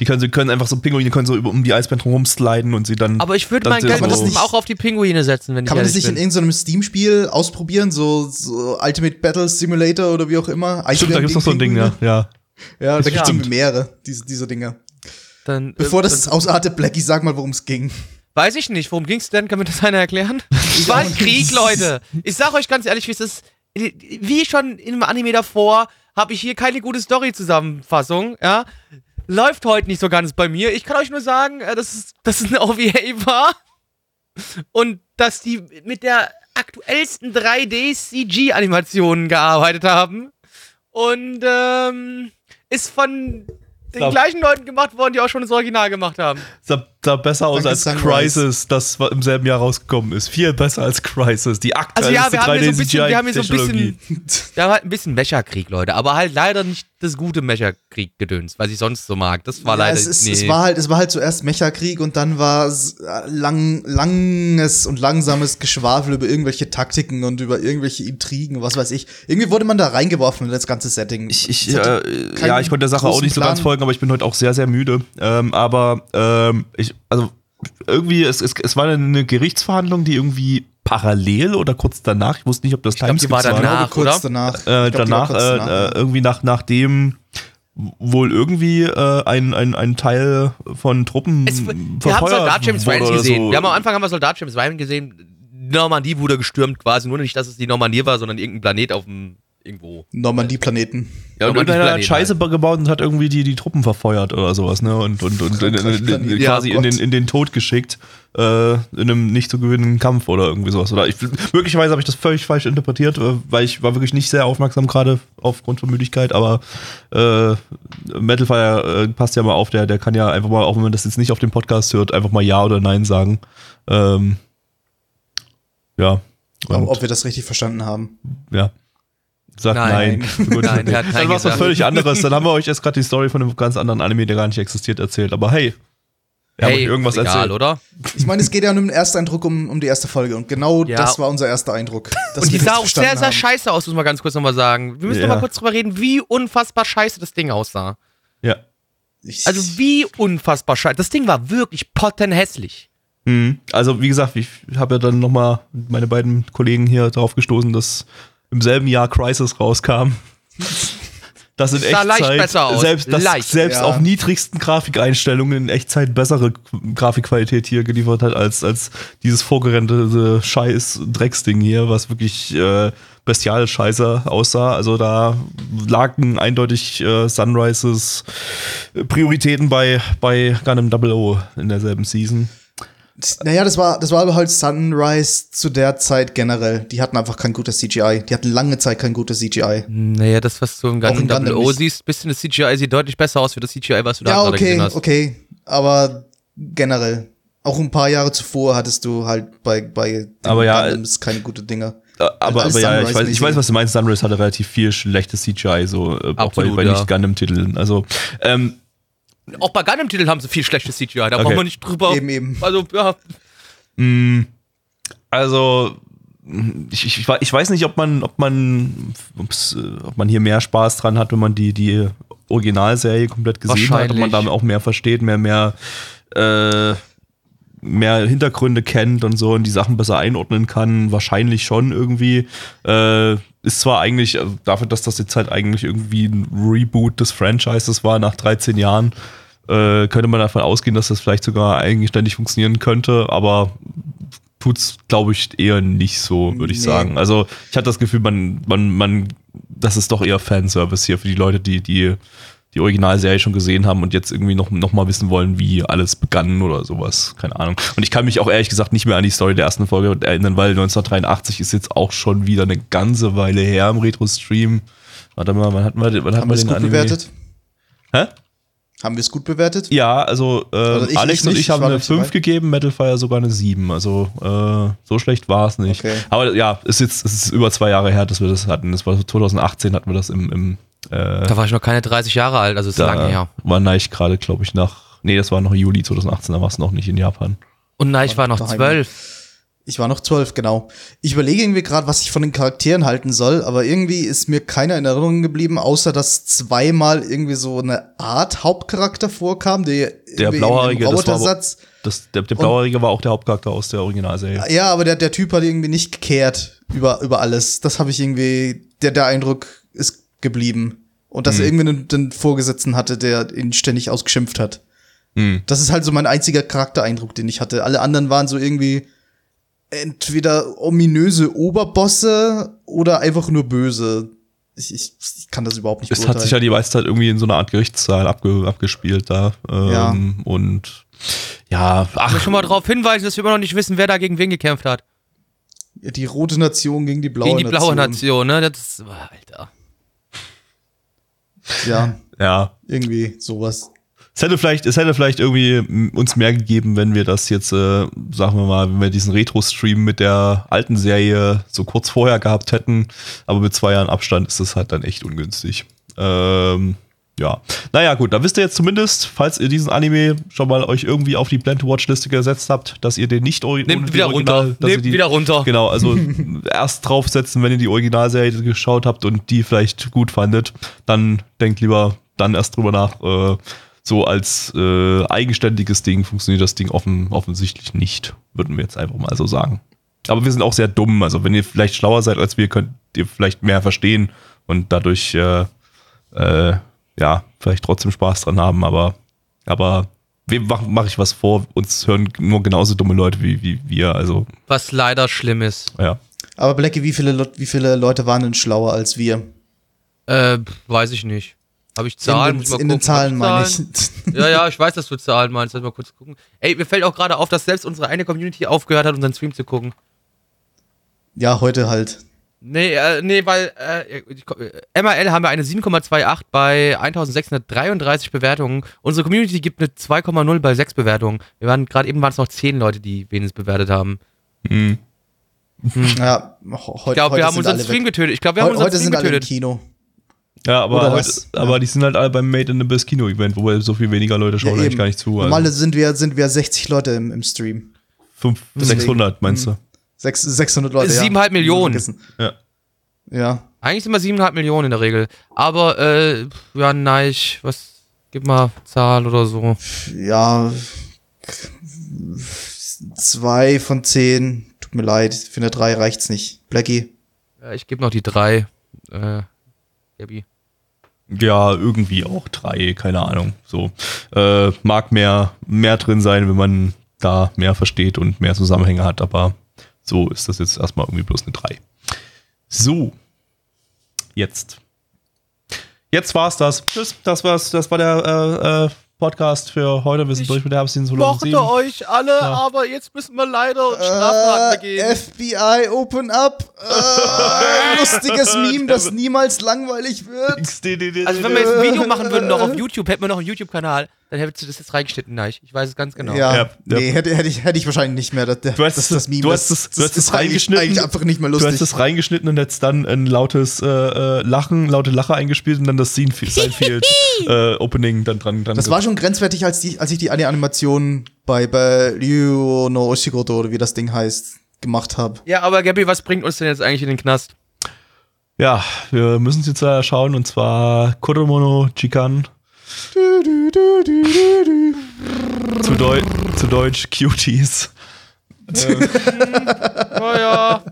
S2: Die können, sie können einfach so Pinguine können so über, um die Eisbären rumsliden und sie dann.
S1: Aber ich würde mein Geld
S2: so-
S3: das nicht-
S1: auch auf die Pinguine setzen, wenn
S3: Kann
S1: ich
S3: man das nicht in irgendeinem Steam-Spiel ausprobieren? So, so Ultimate Battle Simulator oder wie auch immer?
S2: Stimmt, da gibt's noch so ein Ding, ja. ja.
S3: Ja, da
S2: Stimmt.
S3: irgendwie mehrere, diese, diese Dinger.
S1: Dann, äh,
S3: Bevor das
S1: dann,
S3: ausartet, Blackie, sag mal, worum es ging.
S1: Weiß ich nicht. Worum ging's denn? Kann mir das einer erklären? Es war ein Krieg. Leute. Ich sag euch ganz ehrlich, wie es ist. Wie schon im Anime davor, habe ich hier keine gute Story-Zusammenfassung, ja. Läuft heute nicht so ganz bei mir. Ich kann euch nur sagen, äh, dass es, dass es eine OVA war. Und dass die mit der aktuellsten 3D-CG-Animationen gearbeitet haben. Und ähm, ist von den
S2: Ja.
S1: gleichen Leuten gemacht worden, die auch schon das Original gemacht haben.
S2: Sah, sah besser aus als. Crisis, das im selben Jahr rausgekommen ist. Viel besser als Crisis. Die
S1: Also
S2: aktuellste
S1: ja, wir haben hier so ein bisschen, wir haben hier so ein
S2: 3D-CGI-Technologie.
S1: bisschen, wir haben halt ein bisschen Mecha-Krieg, Leute, aber halt leider nicht das gute Mecha-Krieg-Gedöns, was ich sonst so mag. Das war
S3: Ja,
S1: leider,
S3: es, ist,
S1: nee.
S3: es, war halt, es war halt zuerst Mecha-Krieg und dann war es äh, lang, langes und langsames Geschwafel über irgendwelche Taktiken und über irgendwelche Intrigen, was weiß ich. Irgendwie wurde man da reingeworfen in das ganze Setting.
S2: Ich, ich,
S3: hatte
S2: äh, ja, ich konnte der Sache auch nicht so
S3: Plan.
S2: ganz folgen, aber ich bin heute auch sehr, sehr müde. Ähm, aber ähm, ich, also irgendwie, es, es, es war eine Gerichtsverhandlung, die irgendwie parallel oder kurz danach, ich wusste nicht, ob das
S1: die war danach.
S2: waren.
S3: kurz
S1: oder?
S3: danach.
S2: Äh,
S3: Ich glaub,
S2: danach,
S3: kurz
S2: äh,
S3: danach.
S2: äh, irgendwie nach, nachdem wohl irgendwie äh, ein, ein, ein Teil von Truppen
S1: es, wir haben
S2: verfeuert
S1: Soldat James
S2: wurde
S1: Ryan gesehen.
S2: so.
S1: Wir haben am Anfang haben wir Soldat James Ryan gesehen. Normandie wurde gestürmt quasi, nur nicht, dass es die Normandie war, sondern irgendein Planet auf dem irgendwo.
S3: Normandie-Planeten.
S2: Ja, und irgendeiner hat Scheiße gebaut und hat irgendwie die, die Truppen verfeuert oder sowas, ne? Und, und, und in, in, in, in,
S1: Ja,
S2: quasi in den, in den Tod geschickt, äh, in einem nicht zu gewinnenden Kampf oder irgendwie sowas. Oder ich, möglicherweise habe ich das völlig falsch interpretiert, äh, weil ich war wirklich nicht sehr aufmerksam gerade aufgrund von Müdigkeit, aber äh, Metalfire äh, passt ja mal auf, der, der kann ja einfach mal, auch wenn man das jetzt nicht auf dem Podcast hört, einfach mal Ja oder Nein sagen. Ähm, ja. Und,
S3: ob wir das richtig verstanden haben.
S2: ja. Sagt
S1: Nein.
S2: nein. Gut.
S1: Nein, hat
S2: Dann war es was völlig anderes. Dann haben wir euch jetzt gerade die Story von einem ganz anderen Anime, der gar nicht existiert, erzählt. Aber hey, wir haben euch
S1: Hey,
S2: irgendwas
S1: egal,
S2: erzählt.
S1: oder?
S3: Ich meine, es geht ja um den Ersteindruck, um, um die erste Folge. Und genau
S1: Ja.
S3: das war unser erster Eindruck.
S1: Und die sah auch sehr, sehr
S3: haben.
S1: scheiße aus, muss man ganz kurz nochmal sagen. Wir müssen
S2: Ja.
S1: noch mal kurz drüber reden, wie unfassbar scheiße das Ding aussah.
S2: Ja.
S3: Ich-
S1: Also wie unfassbar scheiße. Das Ding war wirklich pottenhässlich.
S2: Mhm. Also, wie gesagt, ich habe ja dann nochmal meine beiden Kollegen hier drauf gestoßen, dass im selben Jahr Crisis rauskam. Das in
S1: Sah leicht
S2: Echtzeit,
S1: besser aus.
S2: selbst, dass
S1: Leicht,
S2: selbst
S3: ja.
S2: auf niedrigsten Grafikeinstellungen in Echtzeit bessere Grafikqualität hier geliefert hat, als, als dieses vorgerendete Scheiß Drecksding hier, was wirklich äh, bestial scheiße aussah. Also da lagen eindeutig äh, Sunrises Prioritäten bei, bei Gundam Double O in derselben Season.
S3: Naja, das war, das war aber halt Sunrise zu der Zeit generell. Die hatten einfach kein gutes CGI. Die hatten lange Zeit kein gutes CGI.
S1: Naja, das, was du im
S3: in
S1: Double O siehst, bisschen das CGI sieht deutlich besser aus wie das CGI, was du da
S3: Ja,
S1: gerade
S3: okay,
S1: gesehen hast.
S3: okay. Aber generell. Auch ein paar Jahre zuvor hattest du halt bei, bei
S2: Aber ja,
S3: Gundams keine gute Dinger.
S2: Äh, Aber,
S3: Alles
S2: aber ja, ich weiß, ich weiß, was du meinst. Sunrise hatte relativ viel schlechtes CGI, so äh, auch bei,
S1: Absolut,
S2: bei
S1: ja.
S2: Nicht-Gundam-Titeln. Also, ähm,
S1: Auch bei Gundam-Titeln haben sie viel schlechtes CGI, da brauchen wir nicht drüber.
S3: Eben, eben.
S1: Also, ja.
S2: mh, also ich, ich, ich wei- ich weiß nicht, ob man, ob man, ob's, äh, ob man hier mehr Spaß dran hat, wenn man die, die Originalserie komplett gesehen hat, ob man damit auch mehr versteht, mehr, mehr, äh, mehr Hintergründe kennt und so und die Sachen besser einordnen kann. Wahrscheinlich schon irgendwie. Äh, ist zwar eigentlich, also dafür, dass das jetzt halt eigentlich irgendwie ein Reboot des Franchises war nach 13 Jahren, äh, könnte man davon ausgehen, dass das vielleicht sogar eigenständig funktionieren könnte, aber tut's, glaube ich, eher nicht so, würde ich
S3: Nee.
S2: sagen. Also ich hatte das Gefühl, man, man, man, das ist doch eher Fanservice hier für die Leute, die, die die Originalserie schon gesehen haben und jetzt irgendwie noch, noch mal wissen wollen, wie alles begann oder sowas. Keine Ahnung. Und ich kann mich auch ehrlich gesagt nicht mehr an die Story der ersten Folge erinnern, weil 1983 ist jetzt auch schon wieder eine ganze Weile her im Retro-Stream. Warte mal, wann hatten wir, wann hatten
S3: Haben
S2: wir
S3: es
S2: den
S3: gut
S2: Anime?
S3: bewertet?
S2: Hä?
S3: Haben wir es gut bewertet?
S2: Ja, also äh,
S3: Also ich-
S2: Alex
S3: ich
S2: und ich haben eine
S3: nicht so
S2: 5
S3: weit. gegeben,
S2: gegeben, Metalfire sogar eine 7. Also äh, so schlecht war es nicht.
S3: Okay.
S2: Aber ja, ist jetzt es ist über zwei Jahre her, dass wir das hatten. Das war 2018 hatten wir das im, im äh,
S1: Da war ich noch keine 30 Jahre alt, also ist lange her.
S2: war Neich gerade, glaube ich, nach. Nee, das war noch Juli 2018, da war es noch nicht in Japan.
S1: Und nein, ich war noch zwölf.
S3: Ich war noch zwölf, genau. Ich überlege irgendwie gerade, was ich von den Charakteren halten soll, aber irgendwie ist mir keine Erinnerung geblieben, außer dass zweimal irgendwie so eine Art Hauptcharakter vorkam, der, irgendwie
S2: Blauhaarige,
S3: im
S2: das war
S3: Robotersatz.
S2: Das, der der Blauhaarige war auch der Hauptcharakter aus der Originalserie.
S3: Ja, aber der, der Typ hat irgendwie nicht gekehrt über, über alles. Das habe ich irgendwie, der, der Eindruck ist geblieben. Und dass er irgendwie einen, einen Vorgesetzten hatte, der ihn ständig ausgeschimpft hat.
S2: Hm.
S3: Das ist halt so mein einziger Charaktereindruck, den ich hatte. Alle anderen waren so irgendwie entweder ominöse Oberbosse oder einfach nur böse. Ich, ich, ich kann das überhaupt nicht
S2: Es hat sich ja die meiste Zeit irgendwie in so einer Art Gerichtssaal abge, abgespielt da. Ähm,
S3: Ja.
S2: Und ja,
S1: Ich will
S2: ach,
S1: schon mal darauf hinweisen, dass wir immer noch nicht wissen, wer da gegen wen gekämpft hat.
S3: die rote Nation gegen die blaue
S1: gegen die blaue
S3: Nation.
S1: Nation, ne? Das ist, Alter.
S3: Ja,
S2: ja.
S3: irgendwie sowas.
S2: Es hätte vielleicht, es hätte vielleicht irgendwie uns mehr gegeben, wenn wir das jetzt, äh, sagen wir mal, wenn wir diesen Retro-Stream mit der alten Serie so kurz vorher gehabt hätten. Aber mit zwei Jahren Abstand ist das halt dann echt ungünstig. Ähm, ja. Naja, gut, da wisst ihr jetzt zumindest, falls ihr diesen Anime schon mal euch irgendwie auf die Blend-Watch-Liste gesetzt habt, dass ihr den nicht
S1: Nehmt wieder
S2: Original-
S1: runter. Nehmt
S2: die-
S1: wieder runter.
S2: Genau, also erst draufsetzen, wenn ihr die Originalserie geschaut habt und die vielleicht gut fandet, dann denkt lieber dann erst drüber nach. Äh, so als äh, eigenständiges Ding funktioniert das Ding offen, offensichtlich nicht, würden wir jetzt einfach mal so sagen. Aber wir sind auch sehr dumm. Also wenn ihr vielleicht schlauer seid als wir, könnt ihr vielleicht mehr verstehen und dadurch äh, äh, ja vielleicht trotzdem Spaß dran haben. Aber aber wem mache mach ich was vor? Uns hören nur genauso dumme Leute wie, wie wir. Also
S1: Was leider schlimm ist.
S2: ja.
S3: Aber Blackie, wie viele, Le- wie viele Leute waren denn schlauer als wir?
S1: Äh, weiß ich nicht. Habe ich Zahlen?
S3: in
S1: Muss
S3: den,
S1: mal
S3: in den
S1: gucken.
S3: Zahlen meine ich.
S1: Ja, ja, ich weiß, dass du Zahlen meinst. Lass mal kurz gucken. Ey, mir fällt auch gerade auf, dass selbst unsere eine Community aufgehört hat, unseren Stream zu gucken.
S3: ja, heute halt.
S1: Nee, äh, nee, weil äh, äh, MRL haben wir eine 7,28 bei 1633 Bewertungen. Unsere Community gibt eine 2,0 bei 6 Bewertungen. Wir waren gerade eben waren es noch 10 Leute, die wenigstens bewertet haben.
S2: Hm.
S3: Ja, ho-
S1: Ich
S3: heute,
S1: glaube,
S3: heute
S1: wir haben unseren Stream
S3: weg.
S1: getötet. Ich glaube, wir haben
S3: Heu-
S1: unseren
S3: Heute
S1: Stream
S3: sind alle im
S1: getötet.
S3: Kino.
S2: Ja, aber, heute,
S3: das, ja.
S2: aber die sind halt alle beim Made in the Abyss Kino-Event, wobei so viel weniger Leute schauen
S3: Ja,
S2: eigentlich gar nicht zu. Also
S3: Normale sind wir, sind wir 60 Leute im, im Stream.
S2: fünf,
S3: Deswegen.
S2: 600 meinst du?
S3: Sechs, 600 Leute. ja.
S1: 7,5 Millionen.
S2: Ja.
S3: Ja.
S1: Eigentlich sind wir 7,5 Millionen in der Regel. Aber, äh, ja, nein, ich, was, gib mal Zahl oder so.
S3: Ja. Zwei von zehn. Tut mir leid. Für eine drei reicht's nicht. Blackie.
S1: Ja, ich gebe noch die 3. Äh, Gabi.
S2: Ja, irgendwie auch drei, keine Ahnung. So äh, mag mehr mehr drin sein, wenn man da mehr versteht und mehr Zusammenhänge hat, aber so ist das jetzt erstmal irgendwie bloß eine drei. So, jetzt. Jetzt war's das. Tschüss. Das war's. Das war der äh, äh, Podcast für heute. Wir sind
S1: Ich
S2: durch mit der Herbstseason
S1: Mochte
S2: 2007.
S1: euch alle, aber jetzt müssen wir leider Straftaten begehen.
S3: Äh, FBI, open up. Äh, lustiges Meme, das niemals langweilig wird.
S1: Also wenn wir jetzt ein Video machen würden noch auf YouTube, hätten wir noch einen YouTube-Kanal, dann hättest du das jetzt reingeschnitten, nein. Ich weiß es ganz genau.
S3: Ja,
S2: Ja, ja.
S3: nee, hätte, hätte, ich, hätte ich wahrscheinlich nicht mehr. Das,
S2: Du hast,
S3: das, das Meme,
S2: du hast
S3: das,
S2: du hast es reingeschnitten.
S3: eigentlich einfach nicht mehr
S2: Du
S3: lustig.
S2: hast es reingeschnitten und jetzt dann ein lautes äh, äh, Lachen, laute Lache eingespielt und dann das Scene Seinfeld äh, Opening dann dran. dran
S3: Das war schon grenzwertig, als, die, als ich die Animation bei, bei Ryu no Oshigoto oder wie das Ding heißt, gemacht habe.
S1: Ja, aber Gabby, was bringt uns denn jetzt eigentlich in den Knast?
S2: Ja, wir müssen es jetzt schauen und zwar Kodomono Chikan. Zu, Deu zu Deutsch Cuties.
S1: Oh ja.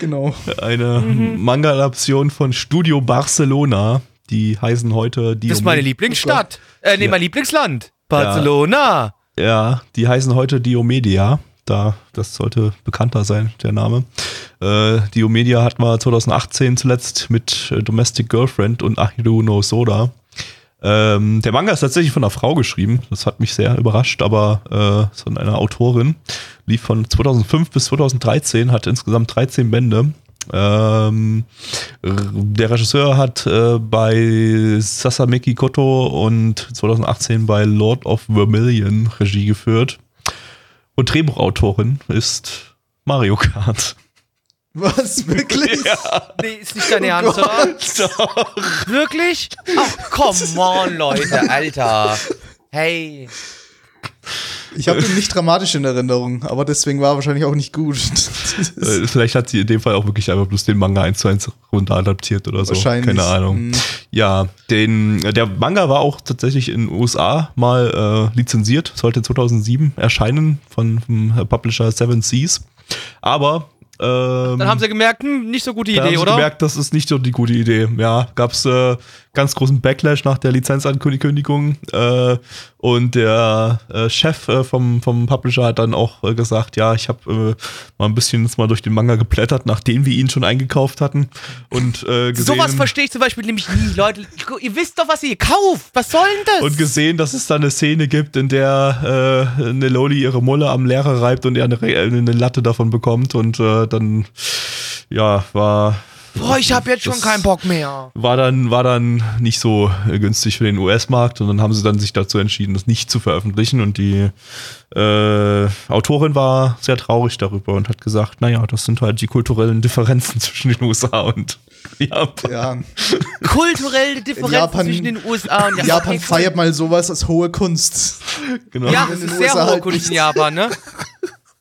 S3: Genau.
S2: Eine
S1: Mhm.
S2: Manga-Adaption von Studio Barcelona. Die heißen heute die.
S1: Das ist meine Lieblingsstadt. Äh, nee,
S2: Ja.
S1: mein Lieblingsland. Barcelona.
S2: Ja, die heißen heute Diomedia. Da, das sollte bekannter sein, der Name. Äh, Diomedia hatten wir 2018 zuletzt mit äh, Domestic Girlfriend und Ahiru no Soda. Ähm, der Manga ist tatsächlich von einer Frau geschrieben. Das hat mich sehr überrascht, aber äh, von einer Autorin. Lief von 2005 bis 2013, hat insgesamt 13 Bände. Ähm, der Regisseur hat äh, bei Sasameki Koto und 2018 bei Lord of Vermilion Regie geführt. Und Drehbuchautorin ist Mario Kart.
S3: Was, wirklich?
S1: Nee, ist nicht dein Ernst, oder? Wirklich? Ach, come on, Leute, Alter. Hey.
S3: Ich habe ihn nicht dramatisch in Erinnerung, aber deswegen war er wahrscheinlich auch nicht gut.
S2: Äh, vielleicht hat sie in dem Fall auch wirklich einfach bloß den Manga 1 zu 1 runter adaptiert oder so.
S3: Wahrscheinlich.
S2: Keine Ahnung.
S3: Mm.
S2: Ja, den, der Manga war auch tatsächlich in den USA mal äh, lizenziert, sollte 2007 erscheinen von vom Publisher Seven Seas. Aber ähm,
S1: Dann haben sie gemerkt, hm, nicht so gute
S2: da haben
S1: Idee,
S2: sie
S1: oder?
S2: gemerkt, das ist nicht so die gute Idee. Ja, gab es äh, ganz großen Backlash nach der Lizenzankündigung. Äh, und der äh, Chef äh, vom, vom Publisher hat dann auch äh, gesagt, ja, ich habe äh, mal ein bisschen jetzt mal durch den Manga geblättert, nachdem wir ihn schon eingekauft hatten. Und äh, gesehen,
S1: Sowas verstehe ich zum Beispiel nämlich nie, Leute. Ihr wisst doch, was ihr kauft. Was soll denn das?
S2: und gesehen, dass es da eine Szene gibt, in der äh, eine Loli ihre Mulle am Lehrer reibt und er eine, eine Latte davon bekommt. Und dann, ja, war
S1: Boah, ich habe jetzt schon keinen Bock mehr.
S2: war dann, war dann nicht so äh, günstig für den US-Markt und dann haben sie dann sich dazu entschieden, das nicht zu veröffentlichen und die äh, Autorin war sehr traurig darüber und hat gesagt, naja, das sind halt die kulturellen Differenzen zwischen den USA und Japan.
S3: ja,
S1: Kulturelle Differenzen
S3: Japan-
S1: zwischen den USA und
S3: Japan
S1: Okay,
S3: feiert mal sowas als hohe Kunst.
S2: Genau.
S1: Ja, das
S3: in
S1: ist sehr
S3: USA
S1: hohe
S3: halt
S1: Kunst in. Japan, ne?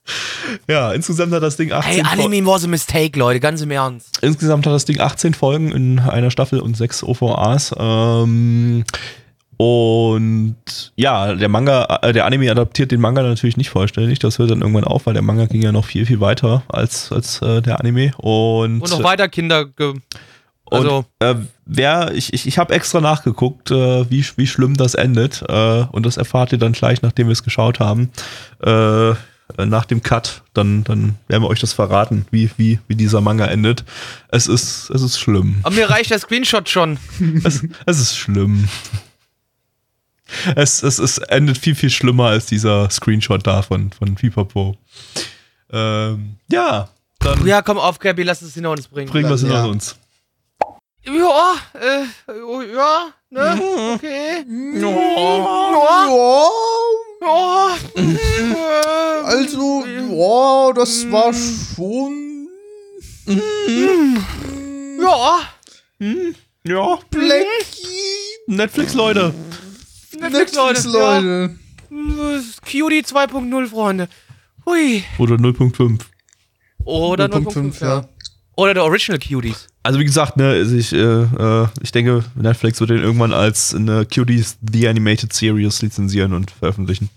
S2: insgesamt hat das Ding 18
S1: Hey,
S2: Fol-
S1: Anime was a mistake, Leute, ganz im Ernst.
S2: Insgesamt hat das Ding 18 Folgen in einer Staffel und sechs OVAs. Ähm, und ja, der Manga, äh, der Anime adaptiert den Manga natürlich nicht vollständig. Das hört dann irgendwann auf, weil der Manga ging ja noch viel, viel weiter als, als äh, der Anime. Und,
S1: Und noch weiter Kinder. Ge also,
S2: und äh, wer, ich, ich, ich habe extra nachgeguckt, äh, wie, wie schlimm das endet. Äh, und das erfahrt ihr dann gleich, nachdem wir es geschaut haben. Äh, nach dem Cut, dann, dann werden wir euch das verraten, wie, wie, wie dieser Manga endet. Es ist, es ist schlimm.
S1: Aber mir reicht der Screenshot schon.
S2: Es, es ist schlimm. Es, es, es endet viel, viel schlimmer als dieser Screenshot da von, von Pipapo. Ähm, ja, dann
S1: Ja, komm auf, Gabby, lass es hinter uns bringen.
S2: bringen wir es
S3: ja.
S2: hinter uns.
S1: Ja, äh, oh, ja, ne? Okay.
S3: Ja,
S1: Ja. Äh,
S3: also, ja, das war schon
S1: Ja.
S2: Ja,
S3: Blackie.
S2: Netflix, Leute.
S1: Netflix,
S3: Netflix,
S1: Leute. Ja. Cutie 2.0, Freunde. Hui.
S2: Oder 0.5.
S1: Oder
S3: 0.5,
S1: 0.5, ja. Oder der Original Cuties.
S2: Also wie gesagt, ne, also ich, äh, äh, ich denke, Netflix wird den irgendwann als eine Cuties The Animated Series lizenzieren und veröffentlichen.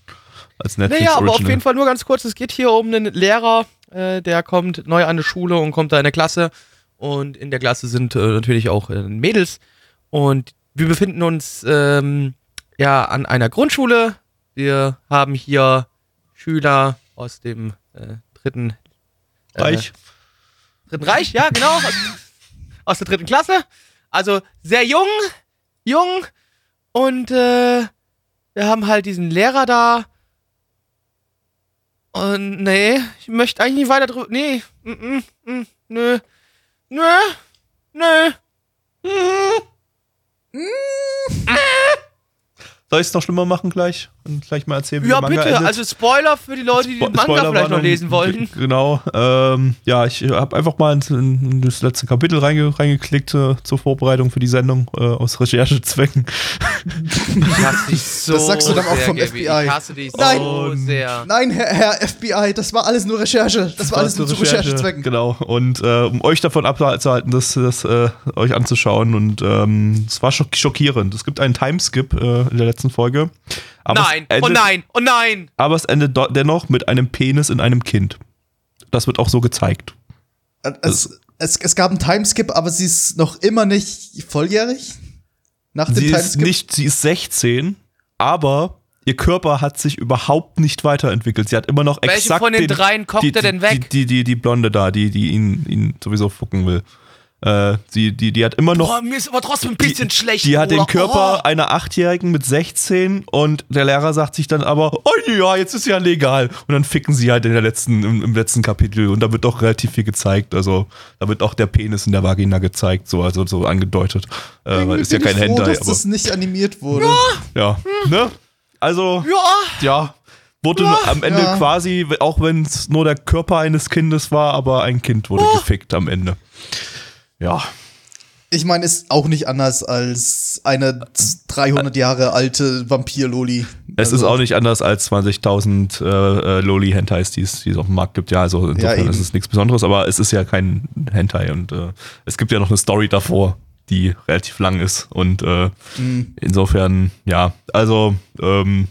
S2: Als Netflix
S1: Naja, aber
S2: Original.
S1: auf jeden Fall nur ganz kurz, es geht hier um einen Lehrer, äh, der kommt neu an die Schule und kommt da in eine Klasse. Und in der Klasse sind äh, natürlich auch äh, Mädels. Und wir befinden uns ähm, ja an einer Grundschule. Wir haben hier Schüler aus dem äh, dritten äh,
S2: Reich.
S1: Dritten Reich, ja, genau. Aus, aus der dritten Klasse. Also sehr jung, jung. Und äh, wir haben halt diesen Lehrer da. Und nee, ich möchte eigentlich nicht weiter drüber. Nee, mm, mm, mm, nö. Nö, nö.
S2: Soll ich es noch schlimmer machen gleich? Und gleich mal erzählen, wie
S1: Ja,
S2: der Manga
S1: bitte.
S2: endet?
S1: Also Spoiler für die Leute, die den
S2: Spo-
S1: Manga
S2: Spoiler
S1: vielleicht noch lesen wollten.
S2: Genau. Ähm, ja, ich habe einfach mal in, in das letzte Kapitel reinge, reingeklickt äh, zur Vorbereitung für die Sendung äh, aus Recherchezwecken.
S1: Ich hasse dich so
S3: Das sagst du dann auch vom
S1: Gaby.
S3: FBI.
S1: Ich hasse dich
S3: Nein.
S1: so sehr.
S3: Nein, Herr, Herr FBI, das war alles nur Recherche. Das, war alles nur zu Recherchezwecken.
S2: Genau. Und äh, um euch davon abzuhalten, das, das äh, euch anzuschauen. Und ähm, es war schock schockierend. Es gibt einen Timeskip äh, in der letzten Folge. Aber
S1: Nein, oh
S2: endet,
S1: nein, oh nein.
S2: Aber es endet dennoch mit einem Penis in einem Kind. Das wird auch so gezeigt.
S3: Es, es, es gab einen Timeskip, aber sie ist noch immer nicht volljährig. Nach dem
S2: Sie ist
S3: Timeskip.
S2: nicht, sie ist 16, aber ihr Körper hat sich überhaupt nicht weiterentwickelt. Sie hat immer noch
S1: Welche
S2: exakt
S1: von den
S2: den,
S1: dreien kocht
S2: die,
S1: er denn weg?
S2: Die, die, die, die Blonde da, die, die ihn, ihn sowieso fucken will. Äh, die, die, die hat immer noch.
S1: Boah, mir ist aber trotzdem ein bisschen
S2: die,
S1: schlecht.
S2: Die hat den
S1: Bruder.
S2: Körper
S1: Oh.
S2: einer Achtjährigen mit 16 und der Lehrer sagt sich dann aber, oh ja, jetzt ist ja legal. Und dann ficken sie halt in der letzten, im, im letzten Kapitel und da wird doch relativ viel gezeigt. Also da wird auch der Penis in der Vagina gezeigt, so, also so angedeutet. Äh, ist ja kein Hentai,
S3: dass
S2: aber
S3: das nicht animiert wurde.
S2: ja. Ne? Also,
S1: Ja,
S2: ja. Wurde am Ende
S3: Ja.
S2: quasi, auch wenn es nur der Körper eines Kindes war, aber ein Kind wurde gefickt am Ende. Ja.
S3: Ich meine, ist auch nicht anders als eine 300 Jahre alte Vampir-Loli.
S2: Es
S3: Also,
S2: ist auch nicht anders als 20.000 äh, äh, Loli-Hentais, die es auf dem Markt gibt. Ja, also insofern
S3: eben.
S2: ist es nichts Besonderes, aber es ist ja kein Hentai und äh, es gibt ja noch eine Story davor, die relativ lang ist und äh,
S3: Mhm.
S2: insofern, ja, also, ähm,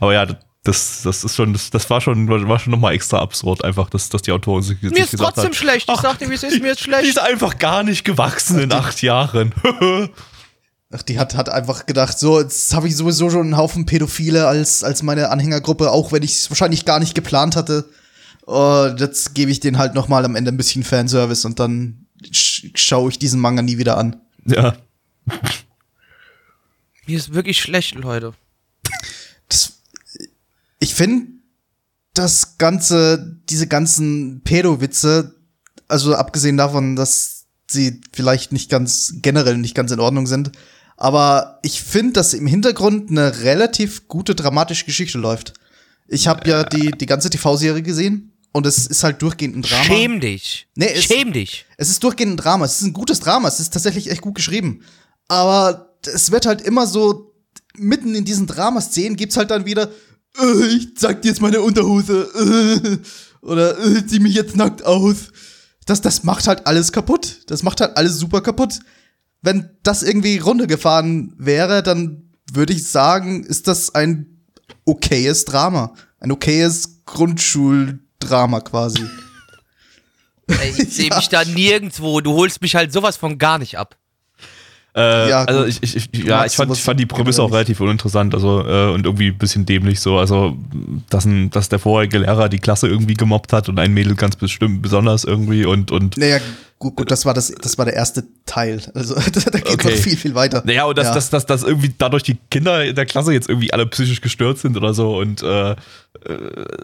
S2: aber ja, das, das ist schon, das, das war schon, war schon nochmal extra absurd, einfach, dass, dass die Autorin sich, sich
S1: mir ist trotzdem
S2: hat,
S1: schlecht. Ich
S2: ach,
S1: sag dir, wie es ist, mir ist
S2: die
S1: schlecht.
S2: ist einfach gar nicht gewachsen in acht Jahren.
S3: Ach, die hat, hat einfach gedacht, so, jetzt habe ich sowieso schon einen Haufen Pädophile als, als meine Anhängergruppe, auch wenn ich es wahrscheinlich gar nicht geplant hatte. Uh, jetzt gebe ich denen halt noch mal am Ende ein bisschen Fanservice und dann sch schaue ich diesen Manga nie wieder an.
S2: ja.
S1: Mir ist wirklich schlecht, Leute.
S3: Ich finde, das ganze, diese ganzen Pädo-Witze, also abgesehen davon, dass sie vielleicht nicht ganz, generell nicht ganz in Ordnung sind, aber ich finde, dass im Hintergrund eine relativ gute dramatische Geschichte läuft. Ich habe ja die, die ganze TV-Serie gesehen und es ist halt durchgehend ein Drama.
S1: Schäm dich.
S3: Nee, es-
S1: Schäm dich.
S3: Es ist durchgehend ein Drama. Es ist ein gutes Drama. Es ist tatsächlich echt gut geschrieben. Aber es wird halt immer so, mitten in diesen Dramaszenen gibt's halt dann wieder, ich zeig dir jetzt meine Unterhose, äh, oder äh, zieh mich jetzt nackt aus. Das, das macht halt alles kaputt. Das macht halt alles super kaputt. Wenn das irgendwie runtergefahren wäre, dann würde ich sagen, ist das ein okayes Drama. Ein okayes Grundschuldrama quasi.
S1: Ey, ich sehe mich da nirgendwo. Du holst mich halt sowas von gar nicht ab.
S2: Äh,
S3: Ja,
S2: also ich, ich, ich, ja, ich fand, ich fand die Prämisse auch relativ uninteressant, also äh, und irgendwie ein bisschen dämlich so. Also, dass, ein, dass der vorherige Lehrer die Klasse irgendwie gemobbt hat und ein Mädel ganz bestimmt besonders irgendwie und und
S3: Naja, gut, gut, das war das, das war der erste Teil. Also da geht
S2: Okay.
S3: noch viel, viel weiter.
S2: Naja, und dass,
S3: Ja.
S2: dass, dass, dass irgendwie dadurch die Kinder in der Klasse jetzt irgendwie alle psychisch gestört sind oder so und äh, äh,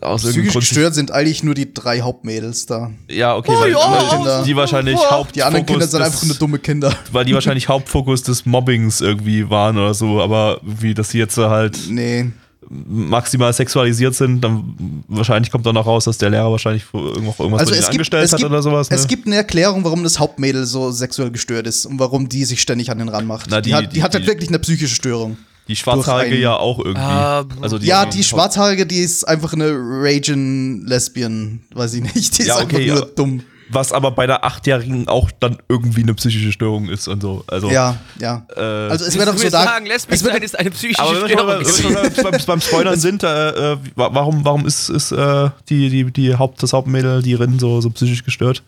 S2: aus
S3: Psychisch
S2: Grund-
S3: gestört sind eigentlich nur die drei Hauptmädels da.
S2: Ja, okay,
S1: Oh,
S2: weil,
S1: ja,
S2: weil
S3: Kinder.
S2: die wahrscheinlich Hauptfokus
S3: Die anderen Kinder sind
S2: des-
S3: einfach nur dumme Kinder.
S2: weil die wahrscheinlich Hauptfokus des Mobbings irgendwie waren oder so, aber wie dass sie jetzt halt
S3: Nee.
S2: Maximal sexualisiert sind, dann wahrscheinlich kommt dann noch raus, dass der Lehrer wahrscheinlich irgendwas, irgendwas
S3: Also
S2: mit
S3: gibt,
S2: angestellt
S3: es,
S2: hat
S3: gibt,
S2: oder sowas. Ne?
S3: es gibt eine Erklärung, warum das Hauptmädel so sexuell gestört ist und warum die sich ständig an den Ran macht.
S2: Na,
S3: die,
S2: die-
S3: hat, die,
S2: die-
S3: hat halt
S2: die-
S3: wirklich eine psychische Störung.
S2: die Schwarzhaarige ja auch irgendwie.
S1: Ah,
S2: also
S3: ja, die Schwarzhaarige, die ist einfach eine Raging Lesbian, weiß ich nicht. Die ist
S2: Ja,
S3: einfach
S2: okay,
S3: nur
S2: ja.
S3: dumm.
S2: Was aber bei der Achtjährigen auch dann irgendwie eine psychische Störung ist und so. Also,
S3: Ja, ja.
S2: Äh,
S3: also es auch
S1: mir
S3: so da.
S1: sagen,
S3: Es wird,
S1: ist eine psychische
S2: aber
S1: Störung.
S2: wenn wir beim, beim Spoilern sind, äh, äh, wa- warum, warum ist, ist äh, die, die, die Haupt, das Hauptmädel, die Rin, so, so psychisch gestört?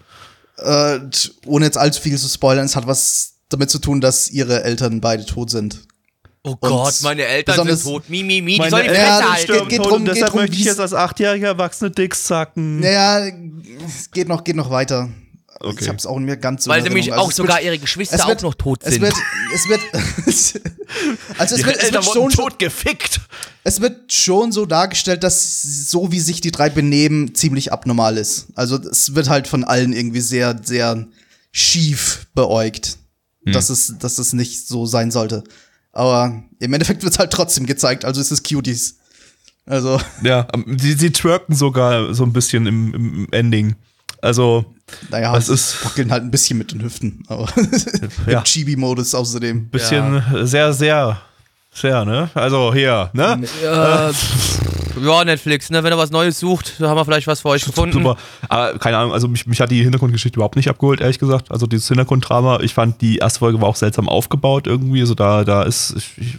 S3: äh, ohne jetzt allzu viel zu spoilern, es hat was damit zu tun, dass ihre Eltern beide tot sind.
S1: Oh Gott, meine Eltern sind tot. Mi, mi, mi, die sollen die Fresse
S3: Ja,
S1: halten.
S3: geht- geht drum, geht
S2: deshalb
S3: drum,
S2: möchte ich jetzt als achtjähriger Erwachsene Dicks sacken.
S3: Naja, es geht noch, geht noch weiter.
S2: Okay.
S3: Ich hab's auch mehr ganz so
S1: Weil nämlich auch
S3: Also es
S1: sogar
S3: wird-
S1: ihre Geschwister
S3: es wird-
S1: auch noch tot
S3: Es
S1: sind.
S3: wird, es wird, also es wird, es wird schon,
S2: tot gefickt.
S3: es wird schon so dargestellt, dass so wie sich die drei benehmen, ziemlich abnormal ist. Also es wird halt von allen irgendwie sehr, sehr schief beäugt,
S2: Hm.
S3: dass es, dass es nicht so sein sollte. Aber im Endeffekt wird's halt trotzdem gezeigt, also es ist Cuties. Also,
S2: Ja, ähm, sie, sie twerken sogar so ein bisschen im, im Ending. Also,
S3: naja,
S2: Das
S3: sie
S2: ist-
S3: wackeln halt ein bisschen mit den Hüften, aber
S2: Ja.
S3: im Chibi-Modus außerdem.
S2: bisschen sehr, sehr, sehr, ne? Also hier, ne?
S1: Ja, pff, ja, Netflix, ne? Wenn ihr was Neues sucht, da haben wir vielleicht was für euch gefunden.
S2: Super. Aber keine Ahnung, also mich, mich hat die Hintergrundgeschichte überhaupt nicht abgeholt, ehrlich gesagt. Also dieses Hintergrunddrama, ich fand die erste Folge war auch seltsam aufgebaut irgendwie. Also da, da ist, ich, ich,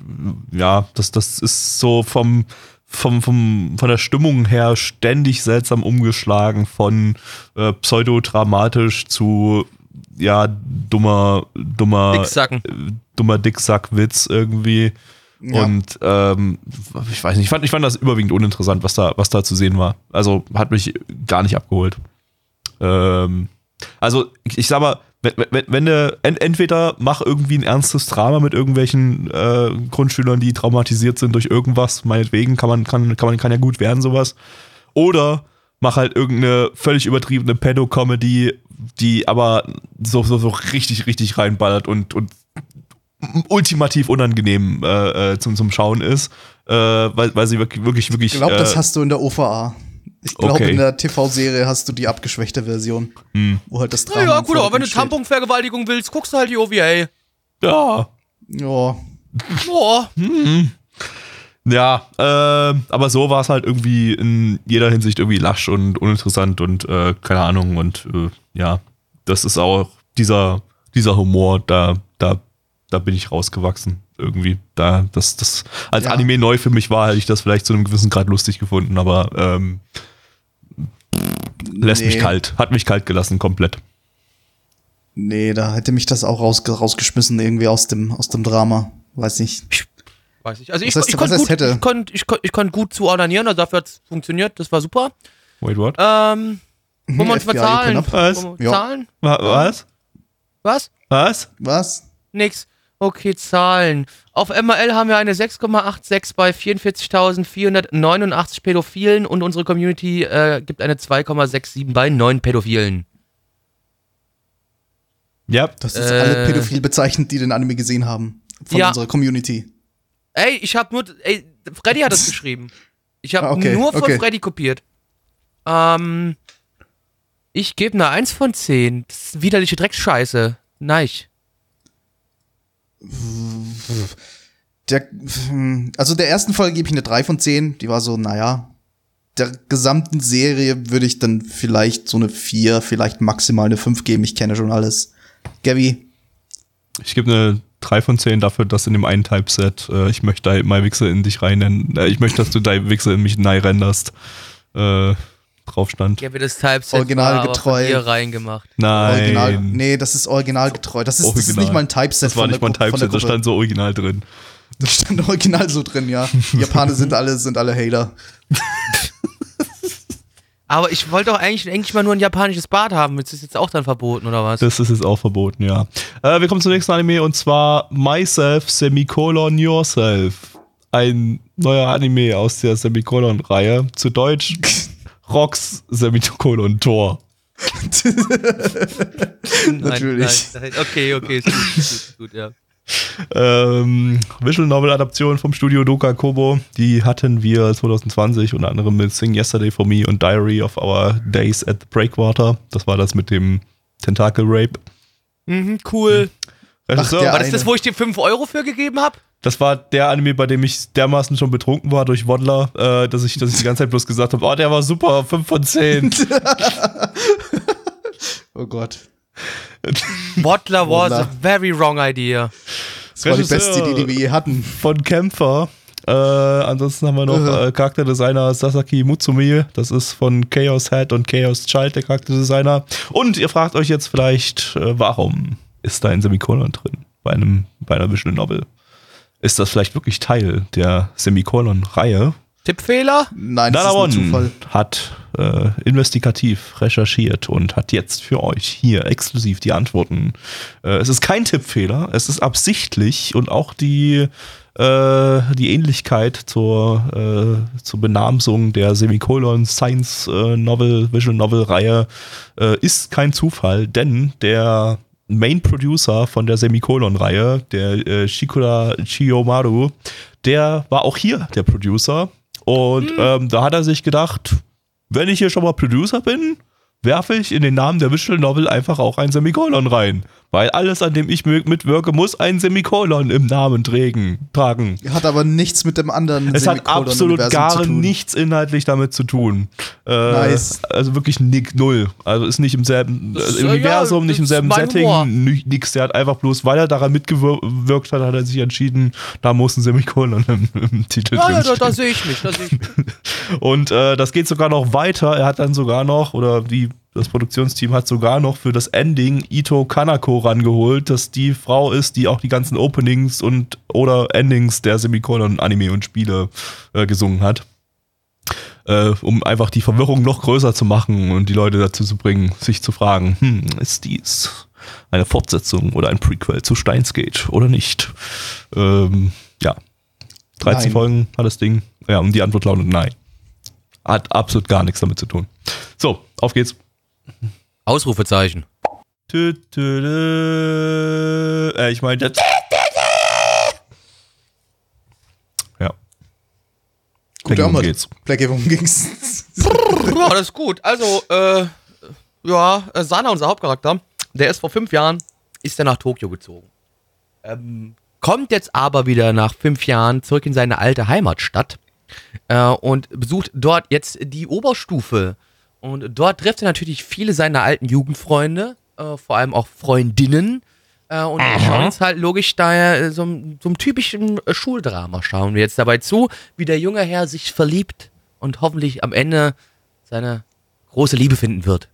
S2: ja, das, das ist so vom, vom, vom, von der Stimmung her ständig seltsam umgeschlagen von äh, pseudodramatisch zu ja, dummer, dummer,
S1: Dicksacken.
S2: äh, dummer Dicksack-Witz irgendwie.
S3: Ja.
S2: Und ähm, ich weiß nicht, ich fand, ich fand das überwiegend uninteressant, was da, was da zu sehen war. Also hat mich gar nicht abgeholt. Ähm, also ich, ich sag mal, wenn, wenn, wenn du ent, entweder mach irgendwie ein ernstes Drama mit irgendwelchen äh, Grundschülern, die traumatisiert sind durch irgendwas, meinetwegen kann man, kann, kann man, kann ja gut werden, sowas. Oder mach halt irgendeine völlig übertriebene Pedo-Comedy, die aber so, so, so richtig, richtig reinballert und, und ultimativ unangenehm äh, äh, zum, zum Schauen ist, äh, weil, weil sie wirklich, wirklich, wirklich.
S3: Ich glaube, das
S2: äh,
S3: hast du in der OVA. Ich glaube,
S2: Okay.
S3: in der TV-Serie hast du die abgeschwächte Version,
S2: Hm.
S3: wo halt das Drama
S1: ja,
S3: im
S1: gut, aber wenn du Tamponvergewaltigung willst, guckst du halt die OVA.
S2: ja,
S3: steht. Ja,
S1: Boah.
S2: Ja, äh, aber so war es halt irgendwie in jeder Hinsicht irgendwie lasch und uninteressant und äh, keine Ahnung und äh, ja, das ist auch dieser, dieser Humor, da, da, da bin ich rausgewachsen irgendwie. Da, das, das, als
S3: Ja.
S2: Anime neu für mich war, hätte ich das vielleicht zu einem gewissen Grad lustig gefunden, aber ähm, lässt mich
S3: Nee.
S2: kalt, hat mich kalt gelassen komplett.
S3: nee, da hätte mich das auch rausge rausgeschmissen, irgendwie aus dem, aus dem Drama. Weiß nicht.
S1: Weiß ich. Also ich,
S3: Was heißt-
S1: ich
S3: was
S1: konnte gut,
S3: hätte?
S1: ich konnt, ich, ich konnt gut zu ordinieren, also dafür hat es funktioniert, das war super.
S2: Wait, what?
S1: Ähm, wo uns
S3: FBI.
S2: Was?
S1: Zahlen?
S2: Wa- Was?
S1: Was?
S2: Was?
S3: Was?
S1: Nix. Okay, Zahlen. Auf MRL haben wir eine 6,86 bei 44.489 Pädophilen und unsere Community äh, gibt eine 2,67 bei 9 Pädophilen.
S2: Ja,
S3: Das ist
S1: Äh.
S3: alle pädophil bezeichnet, die den Anime gesehen haben. Von
S1: Ja.
S3: unserer Community.
S1: Ey, ich hab nur. Ey, Freddy hat das geschrieben. Ich habe
S3: Ah, okay,
S1: nur von
S3: okay.
S1: Freddy kopiert. Ähm. Ich gebe eine 1 von 10. Das ist widerliche Drecksscheiße. Nein.
S3: Der, also der ersten Folge gebe ich eine 3 von 10. Die war so, naja. Der gesamten Serie würde ich dann vielleicht so eine 4, vielleicht maximal eine 5 geben. Ich kenne schon alles. Gabby,
S2: Ich gebe eine 3 von 10 dafür, dass in dem einen Typeset äh, ich möchte My Wichse in dich rein, äh, ich möchte, dass du dein Wichse in mich renderst. Äh, drauf stand.
S1: Ja, wie das Typeset
S3: Originalgetreu.
S1: dir reingemacht.
S2: Nein.
S3: Original, nee, das ist originalgetreu. Das ist, das ist
S2: Original.
S3: nicht mal ein Typeset
S2: Das war
S3: von
S2: nicht mal ein Typeset, das stand so original drin.
S3: Das stand original so drin, ja. Die Japaner sind alle, sind alle Hater.
S1: Aber ich wollte doch eigentlich, eigentlich mal nur ein japanisches Bad haben. Ist das jetzt auch dann verboten, oder was?
S2: Das ist jetzt auch verboten, ja. Äh, wir kommen zum nächsten Anime und zwar Myself Semicolon Yourself. Ein neuer Anime aus der Semicolon-Reihe. Zu Deutsch Rocks Semicolon Tor.
S3: Natürlich.
S1: Nein, nein, okay, okay, ist gut, ist gut, ist gut, ja.
S2: Ähm, Visual Novel Adaption vom Studio Doka Kobo. Die hatten wir 2020 unter anderem mit Sing Yesterday for Me und Diary of Our Days at the Breakwater. Das war das mit dem Tentacle Rape.
S1: Mhm, cool.
S2: Regisseur,
S3: der
S1: War das
S3: eine.
S1: das, wo ich dir 5 Euro für gegeben habe?
S2: Das war der Anime, bei dem ich dermaßen schon betrunken war durch Waddler, äh, dass, ich, dass ich die ganze Zeit bloß gesagt habe, oh, der war super, 5 von 10.
S3: Oh Gott.
S1: Bottler was
S3: Bottler.
S1: a very wrong idea.
S3: Das war die beste Idee, die wir je hatten.
S2: Von Kämpfer. Äh, ansonsten haben wir noch
S3: äh,
S2: Charakterdesigner Sasaki Mutsumi. Das ist von Chaos Head und Chaos Child, der Charakterdesigner. Und ihr fragt euch jetzt vielleicht, äh, warum ist da ein Semikolon drin bei, einem, bei einer Visual Novel? Ist das vielleicht wirklich Teil der Semikolon-Reihe?
S1: Tippfehler?
S3: Nein, das
S2: Nana
S3: ist ein Zufall.
S2: hat äh, investigativ recherchiert und hat jetzt für euch hier exklusiv die Antworten. Äh, es ist kein Tippfehler, es ist absichtlich und auch die, äh, die Ähnlichkeit zur, äh, zur Benamsung der Semikolon Science äh, Novel, Visual Novel Reihe äh, ist kein Zufall, denn der Main Producer von der Semikolon-Reihe, der äh, Shikura Chiyomaru, der war auch hier der Producer. Und ähm, da hat er sich gedacht, wenn ich hier schon mal Producer bin, werfe ich in den Namen der Visual Novel einfach auch ein Semikolon rein. Weil alles, an dem ich mi- mitwirke, muss ein Semikolon im Namen tragen. tragen.
S3: Hat aber nichts mit dem anderen
S2: Es hat absolut gar nichts inhaltlich damit zu tun. Äh,
S3: Nice.
S2: Also wirklich nick, null. Also ist nicht im selben
S1: Das
S2: äh, Universum,
S1: ja,
S2: nicht im selben Setting,
S1: Humor.
S2: ni- nix. Der hat einfach bloß, weil er daran mitgewirkt hat, hat er sich entschieden, da muss ein Semikolon im, im Titel
S1: Ja, ja, da, da sehe ich mich, da sehe ich mich.
S2: Und äh, das geht sogar noch weiter. Er hat dann sogar noch, oder die, das Produktionsteam hat sogar noch für das Ending Ito Kanako rangeholt, dass die Frau ist, die auch die ganzen Openings und oder Endings der Semikolon-Anime und Spiele äh, gesungen hat. Äh, um einfach die Verwirrung noch größer zu machen und die Leute dazu zu bringen, sich zu fragen, hm, ist dies eine Fortsetzung oder ein Prequel zu Steins Gate oder nicht? Ähm, ja. 13
S3: Nein.
S2: Folgen hat das Ding. Ja, und die Antwort lautet nein. Hat absolut gar nichts damit zu tun. So, auf geht's.
S1: Ausrufezeichen.
S2: Tü, tü, tü. Äh, ich meine, ja.
S3: Gut, Ahmad.
S2: geht's?
S3: Blackie, worum ging's?
S1: Ja, das ist gut. Also, äh, ja, äh, Sana, unser Hauptcharakter, der ist vor fünf Jahren, ist er nach Tokio gezogen. Ähm, kommt jetzt aber wieder nach fünf Jahren zurück in seine alte Heimatstadt äh, und besucht dort jetzt die Oberstufe. Und dort trifft er natürlich viele seiner alten Jugendfreunde, äh, vor allem auch Freundinnen. Äh, und wir schauen uns halt logisch daher äh, so, so einem typischen äh, Schuldrama schauen wir jetzt dabei zu, wie der junge Herr sich verliebt und hoffentlich am Ende seine große Liebe finden wird.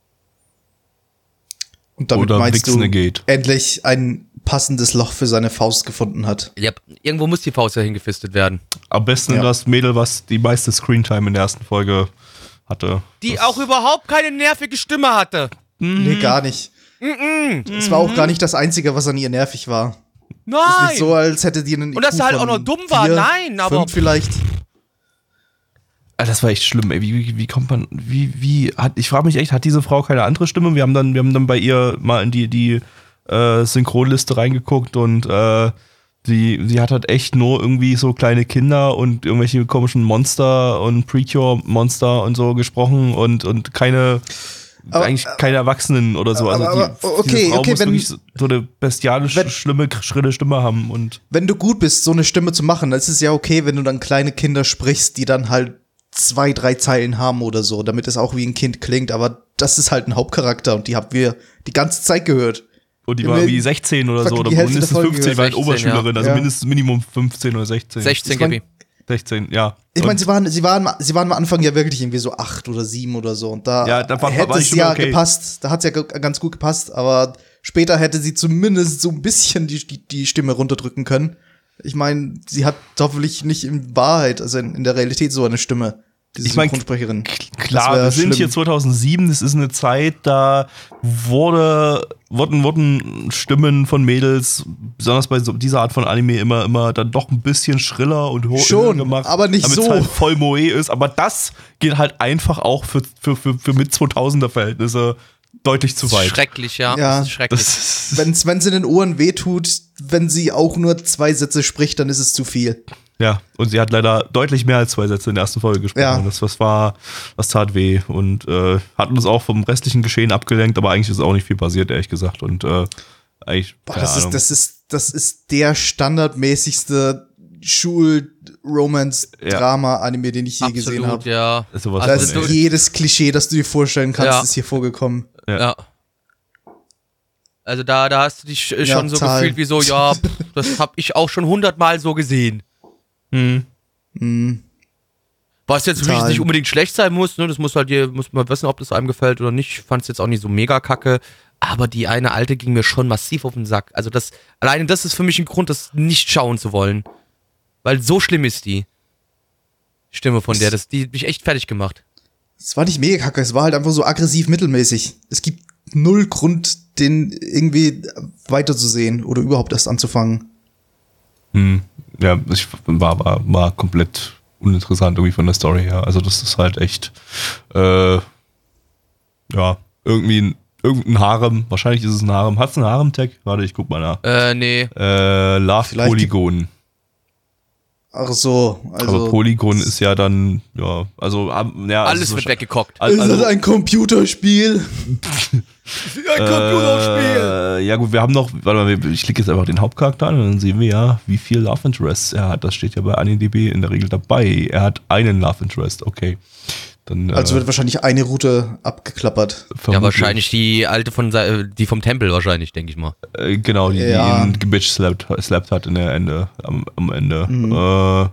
S3: Und damit
S2: Oder
S3: meinst
S2: Wichsen
S3: du
S2: geht.
S3: endlich ein passendes Loch für seine Faust gefunden hat.
S1: Ja, irgendwo muss die Faust ja hingefistet werden.
S2: Am besten
S3: Ja.
S2: das Mädel, was die meiste Screentime in der ersten Folge hatte.
S1: Die
S2: das,
S1: auch überhaupt keine nervige Stimme hatte.
S3: Nee, gar nicht. Es war auch gar nicht das Einzige, was an ihr nervig war.
S1: Nein!
S3: Ist nicht so, als hätte die einen
S1: Und dass
S3: IQ
S1: er halt auch noch dumm war.
S3: vier,
S1: Nein, aber-
S3: fünf vielleicht.
S2: Ah, das war echt schlimm, ey. Wie, wie, wie kommt man, wie, wie, hat, ich frage mich echt, hat diese Frau keine andere Stimme? Wir haben dann, wir haben dann bei ihr mal in die, die äh, Synchronliste reingeguckt und äh, die, sie hat halt echt nur irgendwie so kleine Kinder und irgendwelche komischen Monster und Precure-Monster und so gesprochen und, und keine,
S3: Aber-
S2: eigentlich keine Erwachsenen oder so. Also
S3: aber-
S2: die,
S3: aber- okay,
S2: Frau
S3: okay,
S2: muss
S3: wenn-
S2: so eine bestialisch
S3: wenn-
S2: schlimme, schrille Stimme haben und
S3: Wenn du gut bist, so eine Stimme zu machen, dann ist es ja okay, wenn du dann kleine Kinder sprichst, die dann halt zwei, drei Zeilen haben oder so, damit es auch wie ein Kind klingt. Aber das ist halt ein Hauptcharakter und die haben wir die ganze Zeit gehört.
S2: Und die
S3: Ja,
S2: war wie 16 oder so, oder
S3: die
S2: mindestens
S3: der Folge
S2: 15, war halt
S1: gehört.
S2: Oberschülerin,
S1: 16,
S2: also
S3: ja.
S2: mindestens Minimum 15 oder 16.
S1: 16
S3: Das waren,
S1: Gibi.
S2: 16, ja.
S3: Ich meine, sie waren, sie waren, sie waren am Anfang ja wirklich irgendwie so acht oder sieben oder so. Und da,
S2: Ja, da war-
S3: hätte
S2: war die
S3: es ja
S2: okay.
S3: gepasst. Da hat es ja ganz gut gepasst. Aber später hätte sie zumindest so ein bisschen die, die, die Stimme runterdrücken können. Ich meine, sie hat hoffentlich nicht in Wahrheit, also in, in der Realität so eine Stimme. Diese
S2: Ich mein,
S3: Synchronsprecherin.
S2: Klar, wir sind
S3: schlimm.
S2: hier 2007, das ist eine Zeit, da wurde, wurden, wurden Stimmen von Mädels, besonders bei so dieser Art von Anime, immer, immer dann doch ein bisschen schriller und hoch
S3: Schon,
S2: gemacht.
S3: aber nicht so.
S2: halt voll Moe ist. Aber das geht halt einfach auch für, für, für, für mit 2000er Verhältnisse deutlich zu weit.
S1: Schrecklich, ja.
S3: Ja,
S1: das ist schrecklich.
S3: Wenn's, wenn's in den Ohren wehtut, wenn sie auch nur zwei Sätze spricht, dann ist es zu viel.
S2: Ja, und sie hat leider deutlich mehr als zwei Sätze in der ersten Folge gesprochen.
S3: Ja.
S2: Das, das war, das tat weh und äh, hat uns auch vom restlichen Geschehen abgelenkt, aber eigentlich ist auch nicht viel passiert, ehrlich gesagt. Und äh, eigentlich.
S3: Boah,
S2: keine
S3: das,
S2: Ahnung.
S3: ist, das, ist, das ist der standardmäßigste Schul-Romance-Drama-Anime, den ich je gesehen habe.
S1: ja.
S2: Ist sowas
S3: Da
S2: von,
S3: ist jedes Klischee, das du dir vorstellen kannst,
S1: Ja.
S3: ist hier vorgekommen.
S2: Ja.
S1: Ja. Also da, da hast du dich äh,
S3: Ja,
S1: schon so
S3: total.
S1: gefühlt wie so, ja, pff, das hab ich auch schon hundertmal so gesehen.
S2: Hm.
S1: Was jetzt
S3: Total.
S1: nicht unbedingt schlecht sein muss, ne? Das muss halt dir, muss man wissen, ob das einem gefällt oder nicht. Ich fand es jetzt auch nicht so mega kacke. Aber die eine alte ging mir schon massiv auf den Sack. Also das, alleine das ist für mich ein Grund, das nicht schauen zu wollen. Weil so schlimm ist die Stimme von der. Das, die hat mich echt fertig gemacht.
S3: Es war nicht mega kacke, es war halt einfach so aggressiv mittelmäßig. Es gibt null Grund, den irgendwie weiterzusehen oder überhaupt erst anzufangen.
S2: Hm. Ja, ich war, war, war komplett uninteressant irgendwie von der Story her. Also das ist halt echt, äh, ja, irgendwie ein, irgendein Harem. Wahrscheinlich ist es ein Harem. Hat es einen Harem-Tag? Warte, ich guck mal nach.
S1: Äh, nee.
S2: Äh, Love
S3: Vielleicht
S2: Polygon.
S3: Ach so, also.
S2: Aber Polygon ist ja dann, ja, also, ähm, ja.
S1: Alles
S2: also
S1: wird weggekockt.
S2: Also,
S3: ist das ein Computerspiel?
S1: Ein
S2: Äh, ja gut, wir haben noch, warte mal, ich klicke jetzt einfach den Hauptcharakter an und dann sehen wir ja, wie viel Love Interests er hat. Das steht ja bei AniDB in der Regel dabei. Er hat einen Love Interest, okay. Dann,
S3: Also
S2: äh,
S3: wird wahrscheinlich eine Route abgeklappert.
S1: Ja,
S2: vermutlich.
S1: wahrscheinlich die alte von, die vom Tempel wahrscheinlich, denke ich mal.
S2: Äh, genau, die,
S3: Ja.
S2: die ihn gebitch slappt, slappt hat in der Ende, am, am Ende.
S3: Mhm.
S2: Äh,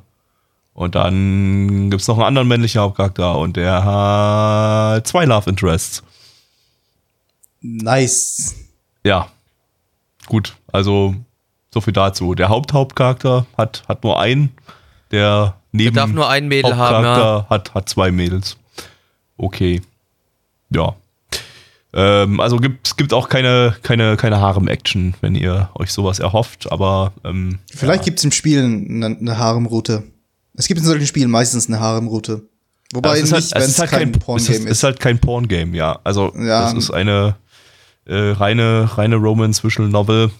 S2: und dann gibt's noch einen anderen männlichen Hauptcharakter und der hat zwei Love Interests.
S3: Nice.
S2: Ja. Gut, also so viel dazu. Der Haupthauptcharakter hat, hat nur einen. Der neben
S1: darf nur ein Mädel haben,
S2: Hauptcharakter hat, hat zwei Mädels. Okay. Ja. Ähm, also gibt, es gibt auch keine, keine, keine Harem-Action, wenn ihr euch sowas erhofft, aber ähm,
S3: Vielleicht gibt's im Spiel eine, eine Haremroute. Es gibt in solchen Spielen meistens eine Haremroute. Wobei
S2: es ist
S3: nicht,
S2: halt,
S3: wenn
S2: es
S3: es
S2: ist halt
S3: kein
S2: kein es
S3: Porngame
S2: ist,
S3: ist.
S2: ist halt kein Porn-Game, ja. Also
S3: Ja.
S2: das ist eine äh, reine, reine Romance-Visual-Novel.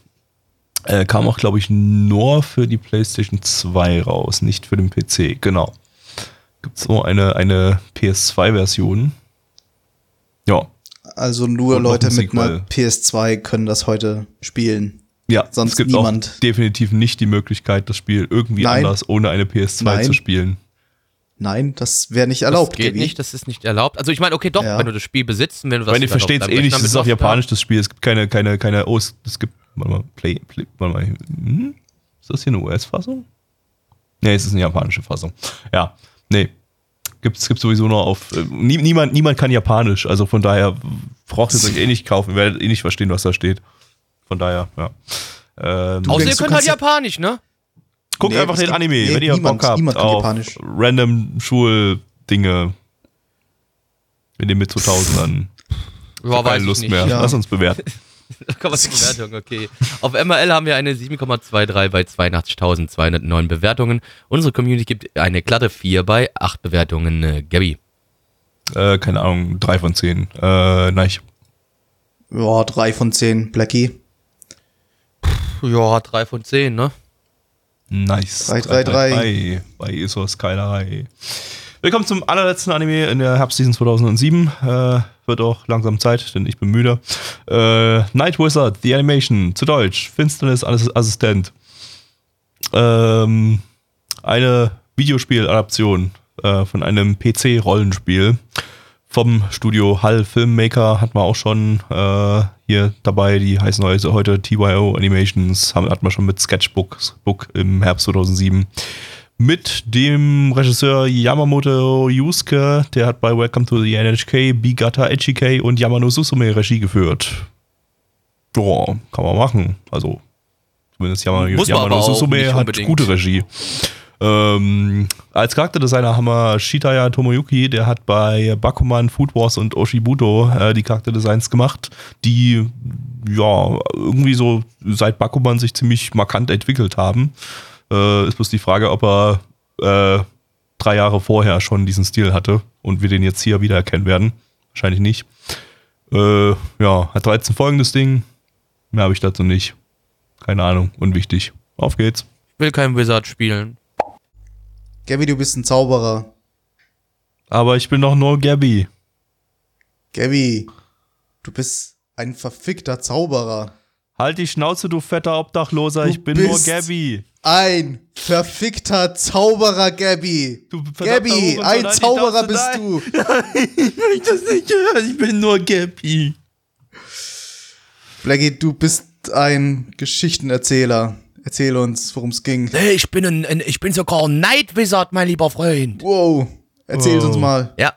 S2: Äh, kam auch, glaube ich, nur für die PlayStation 2 raus, nicht für den PC, genau. Gibt so eine, eine PS2-Version. Ja.
S3: Also nur
S2: Und
S3: Leute
S2: ein
S3: mit einer
S2: Sequel.
S3: PS2 können das heute spielen.
S2: Ja,
S3: Sonst
S2: es gibt
S3: niemand.
S2: auch definitiv nicht die Möglichkeit, das Spiel irgendwie
S3: Nein.
S2: anders ohne eine PS2
S3: Nein.
S2: zu spielen.
S3: Nein, das wäre nicht erlaubt.
S1: das geht
S3: Gaby.
S1: nicht, das ist nicht erlaubt. Also ich meine, okay, doch,
S3: Ja.
S1: wenn du das Spiel besitzt und wenn du
S2: Ich
S1: das
S2: meine, ihr versteht es eh nicht, das ist auf
S1: mitmachst,
S2: Japanisch das Spiel. Es gibt keine, keine, keine, oh, es, es gibt, warte mal, Play, Play warte mal, hm? ist das hier eine US-Fassung? Nee, es ist eine japanische Fassung. Ja, nee. Gibt's, gibt's sowieso nur auf, äh, nie, niemand, niemand kann Japanisch, also von daher braucht ihr es euch eh nicht kaufen, ihr werdet eh nicht verstehen, was da steht. Von daher, ja. Ähm,
S1: Außer ihr
S3: denkst,
S1: könnt halt Japanisch, ne?
S2: Guckt
S3: Nee,
S2: einfach den
S3: gibt-
S2: Anime,
S3: nee,
S2: wenn ihr
S3: niemand-
S2: Bock habt
S3: niemand kann
S2: auf
S3: Japanisch.
S2: random Schuldinge in den mit 2000ern.
S1: Ja,
S2: keine Lust mehr.
S3: Ja.
S2: Lass uns bewerten.
S1: Da kommen wir zur Bewertung, okay. Auf MRL haben wir eine 7,23 bei 82.209 Bewertungen. Unsere Community gibt eine glatte 4 bei 8 Bewertungen. Äh, Gabby.
S2: Äh, keine Ahnung, drei von zehn. Äh, nein,
S3: Ja, drei von zehn. Blackie.
S1: Ja, 3 von 10, ne?
S2: Nice.
S3: Drei, drei, drei.
S2: drei. Bei Isos Keilerei. Willkommen zum allerletzten Anime in der Herbstseason 2007. Äh, wird auch langsam Zeit, denn ich bin müde. Äh, Night Wizard, The Animation, zu Deutsch, Finsternis Assistent. Ähm, eine Videospieladaption äh, von einem PC-Rollenspiel vom Studio Hall Filmmaker hatten wir auch schon äh, hier dabei. Die heißen heute, heute TYO Animations, haben, hatten wir schon mit Sketchbook Book im Herbst 2007. mit dem Regisseur Yamamoto Yusuke, der hat bei Welcome to the NHK, Bigata Echike und Yamano Susume Regie geführt. Ja, kann man machen. Also, zumindest Yamano, Yamano Susume hat gute Regie. Ähm, als Charakterdesigner haben wir Shitaya Tomoyuki, der hat bei Bakuman, Food Wars und Oshibuto äh, die Charakterdesigns gemacht, die ja irgendwie so seit Bakuman sich ziemlich markant entwickelt haben. Äh, ist bloß die Frage, ob er äh, drei Jahre vorher schon diesen Stil hatte und wir den jetzt hier wiedererkennen werden. Wahrscheinlich nicht. Äh, ja, hat 13 Folgen das Ding. Mehr habe ich dazu nicht. Keine Ahnung, unwichtig. Auf geht's.
S1: Ich will kein Wizard spielen.
S3: Gabby, du bist ein Zauberer.
S2: Aber ich bin doch nur Gabby.
S3: Gabby, du bist ein verfickter Zauberer.
S2: Halt die Schnauze, du fetter Obdachloser.
S3: Du
S2: ich bin nur Gabby.
S3: Ein verfickter Zauberer, Gabby.
S2: Du
S3: Gabby,
S2: Hurensohn,
S3: ein
S2: nein, die
S3: Zauberer bist
S2: nein.
S3: du.
S2: Ich will das nicht hören. Ich bin nur Gabby.
S3: Blackie, du bist ein Geschichtenerzähler. Erzähl uns, worum es ging.
S1: Nee, ich bin ein, ein ich bin sogar ein Night Wizard, mein lieber Freund.
S3: Wow, erzähl
S2: Oh.
S3: uns mal.
S1: Ja.